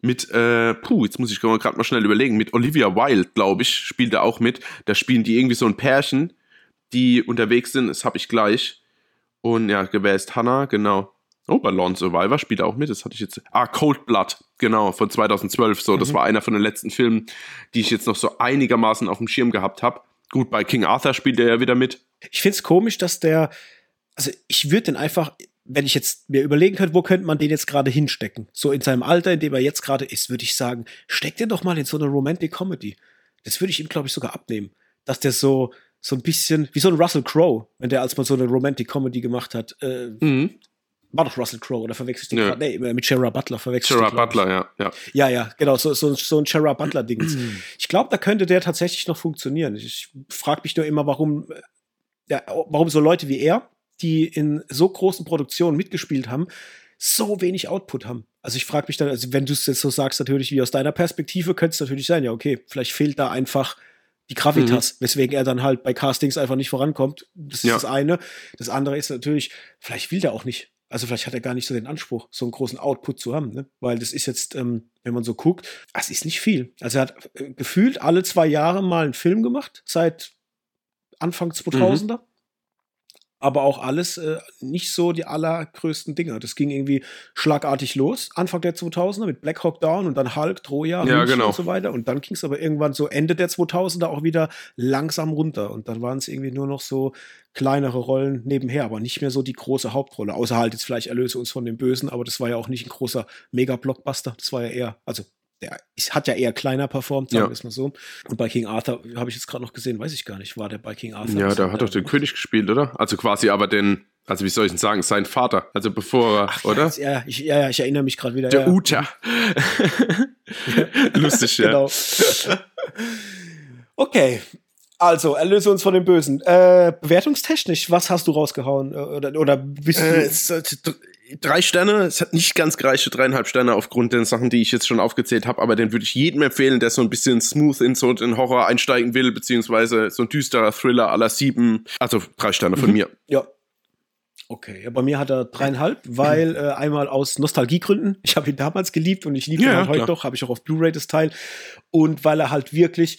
mit, äh, puh, jetzt muss ich gerade mal schnell überlegen, mit Olivia Wilde, glaube ich, spielt er auch mit. Da spielen die irgendwie so ein Pärchen, die unterwegs sind, das habe ich gleich. Und ja, wer ist Hannah? Genau. Oh, bei Lawn Survivor spielt er auch mit. Das hatte ich jetzt. Ah, Cold Blood, genau, von 2012. So, mhm. das war einer von den letzten Filmen, die ich jetzt noch so einigermaßen auf dem Schirm gehabt habe. Gut, bei King Arthur spielt er ja wieder mit. Ich find's komisch, dass der. Also, ich würde den einfach, wenn ich jetzt mir überlegen könnte, wo könnte man den jetzt gerade hinstecken? So in seinem Alter, in dem er jetzt gerade ist, würde ich sagen, steck den doch mal in so eine Romantic Comedy. Das würde ich ihm, glaube ich, sogar abnehmen. Dass der so, so ein bisschen, wie so ein Russell Crowe, wenn der als mal so eine Romantic Comedy gemacht hat. Äh, mhm. War doch Russell Crowe, oder verwechselst du ja. Nee, mit Gerard Butler verwechselst Gerard Butler, ja, ja. Ja, ja, genau, so, so, so ein Gerard Butler-Ding. ich glaube, da könnte der tatsächlich noch funktionieren. Ich frage mich nur immer, warum, ja, warum so Leute wie er, die in so großen Produktionen mitgespielt haben, so wenig Output haben. Also ich frage mich dann, also wenn du es jetzt so sagst, natürlich wie aus deiner Perspektive, könnte es natürlich sein, ja, okay, vielleicht fehlt da einfach die Gravitas, mhm. weswegen er dann halt bei Castings einfach nicht vorankommt. Das ist ja. das eine. Das andere ist natürlich, vielleicht will der auch nicht. Also vielleicht hat er gar nicht so den Anspruch, so einen großen Output zu haben, ne? weil das ist jetzt, ähm, wenn man so guckt, es ist nicht viel. Also er hat äh, gefühlt alle zwei Jahre mal einen Film gemacht, seit Anfang 2000er. Mhm. Aber auch alles äh, nicht so die allergrößten Dinger. Das ging irgendwie schlagartig los, Anfang der 2000er mit Black Hawk Down und dann Hulk, Troja ja, genau. und so weiter. Und dann ging es aber irgendwann so Ende der 2000er auch wieder langsam runter. Und dann waren es irgendwie nur noch so kleinere Rollen nebenher, aber nicht mehr so die große Hauptrolle. Außer halt jetzt vielleicht Erlöse uns von dem Bösen, aber das war ja auch nicht ein großer Mega-Blockbuster. Das war ja eher, also der hat ja eher kleiner performt, sagen wir es mal so. Und bei King Arthur habe ich jetzt gerade noch gesehen, weiß ich gar nicht, war der bei King Arthur? Ja, der hat doch den König gespielt, oder? Also quasi aber den, also wie soll ich denn sagen, sein Vater, also bevor, Ach, oder? Ja, ich, ja, ich erinnere mich gerade wieder. Der ja. Uta. Lustig, ja. Genau. Okay, also, erlöse uns von dem Bösen. Äh, bewertungstechnisch, was hast du rausgehauen? Äh, oder, oder bist du. Äh, drei Sterne. Es hat nicht ganz gereicht, dreieinhalb Sterne aufgrund der Sachen, die ich jetzt schon aufgezählt habe. Aber den würde ich jedem empfehlen, der so ein bisschen smooth in so einen Horror einsteigen will, beziehungsweise so ein düsterer Thriller aller sieben. Also drei Sterne von mhm. mir. Ja. Okay, ja, bei mir hat er dreieinhalb, weil äh, einmal aus Nostalgiegründen. Ich habe ihn damals geliebt und ich liebe ja, ihn heute noch. Habe ich auch auf Blu-ray das Teil. Und weil er halt wirklich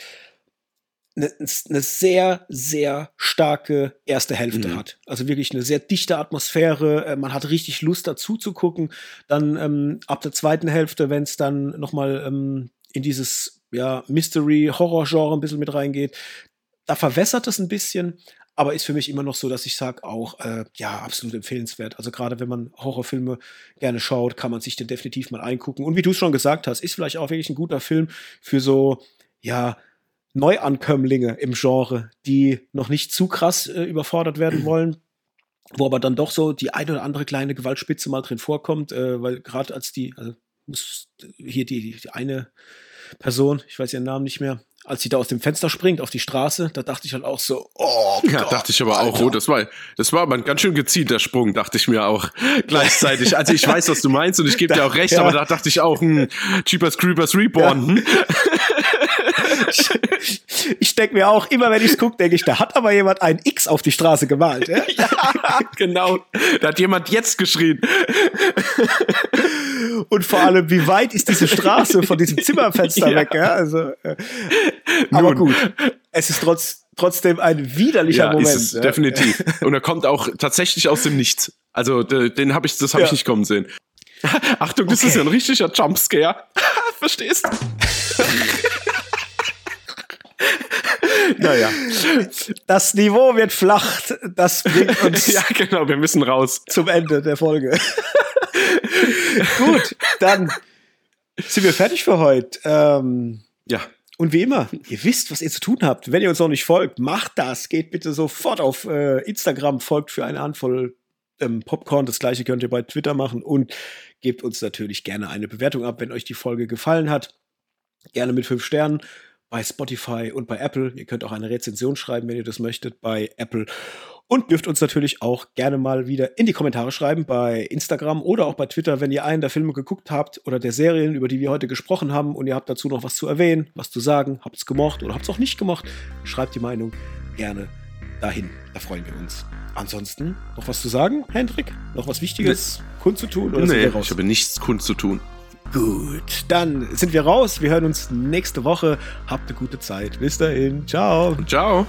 eine, eine sehr, sehr starke erste Hälfte mhm. hat. Also wirklich eine sehr dichte Atmosphäre. Äh, man hat richtig Lust dazu zu gucken. Dann ähm, ab der zweiten Hälfte, wenn es dann noch mal ähm, in dieses ja, Mystery-Horror-Genre ein bisschen mit reingeht, da verwässert es ein bisschen. Aber ist für mich immer noch so, dass ich sage, auch, äh, ja, absolut empfehlenswert. Also gerade wenn man Horrorfilme gerne schaut, kann man sich den definitiv mal eingucken. Und wie du es schon gesagt hast, ist vielleicht auch wirklich ein guter Film für so, ja, Neuankömmlinge im Genre, die noch nicht zu krass äh, überfordert werden wollen, wo aber dann doch so die eine oder andere kleine Gewaltspitze mal drin vorkommt, äh, weil gerade als die, also hier die, die eine Person, ich weiß ihren Namen nicht mehr, als sie da aus dem Fenster springt auf die Straße, da dachte ich halt auch so, oh Ja, Gott, dachte ich aber auch, oh, das war, das war aber ein ganz schön gezielter Sprung, dachte ich mir auch gleichzeitig. Also ich weiß, was du meinst und ich gebe dir auch recht, ja. aber da dachte ich auch, hm, Cheapers Creepers Reborn. Ja. Ich denke mir auch, immer wenn ich es gucke, denke ich, da hat aber jemand ein X auf die Straße gemalt. Ja, ja genau. Da hat jemand jetzt geschrien. Und vor allem, wie weit ist diese Straße von diesem Zimmerfenster ja. weg? Ja? Also, äh, aber gut, es ist trotz, trotzdem ein widerlicher ja, Moment. Ist es, ja. Definitiv. Und er kommt auch tatsächlich aus dem Nichts. Also den habe ich, das habe ich nicht kommen sehen. Achtung, das okay. ist ja ein richtiger Jumpscare. Verstehst? Naja. Das Niveau wird flach. Das bringt uns. ja, genau, wir müssen raus. Zum Ende der Folge. Gut, dann sind wir fertig für heute. Ähm, ja. Und wie immer, ihr wisst, was ihr zu tun habt. Wenn ihr uns noch nicht folgt, macht das. Geht bitte sofort auf äh, Instagram, folgt für eine Handvoll ähm, Popcorn. Das gleiche könnt ihr bei Twitter machen und gebt uns natürlich gerne eine Bewertung ab, wenn euch die Folge gefallen hat. Gerne mit fünf Sternen bei Spotify und bei Apple. Ihr könnt auch eine Rezension schreiben, wenn ihr das möchtet, bei Apple. Und dürft uns natürlich auch gerne mal wieder in die Kommentare schreiben bei Instagram oder auch bei Twitter, wenn ihr einen der Filme geguckt habt oder der Serien, über die wir heute gesprochen haben und ihr habt dazu noch was zu erwähnen, was zu sagen, habt es gemocht oder habt es auch nicht gemocht, schreibt die Meinung gerne dahin. Da freuen wir uns. Ansonsten noch was zu sagen, Hendrik? Noch was Wichtiges nee. kundzutun? Oder nee, ich habe nichts kundzutun. Gut, dann sind wir raus. Wir hören uns nächste Woche. Habt eine gute Zeit. Bis dahin. Ciao. Ciao.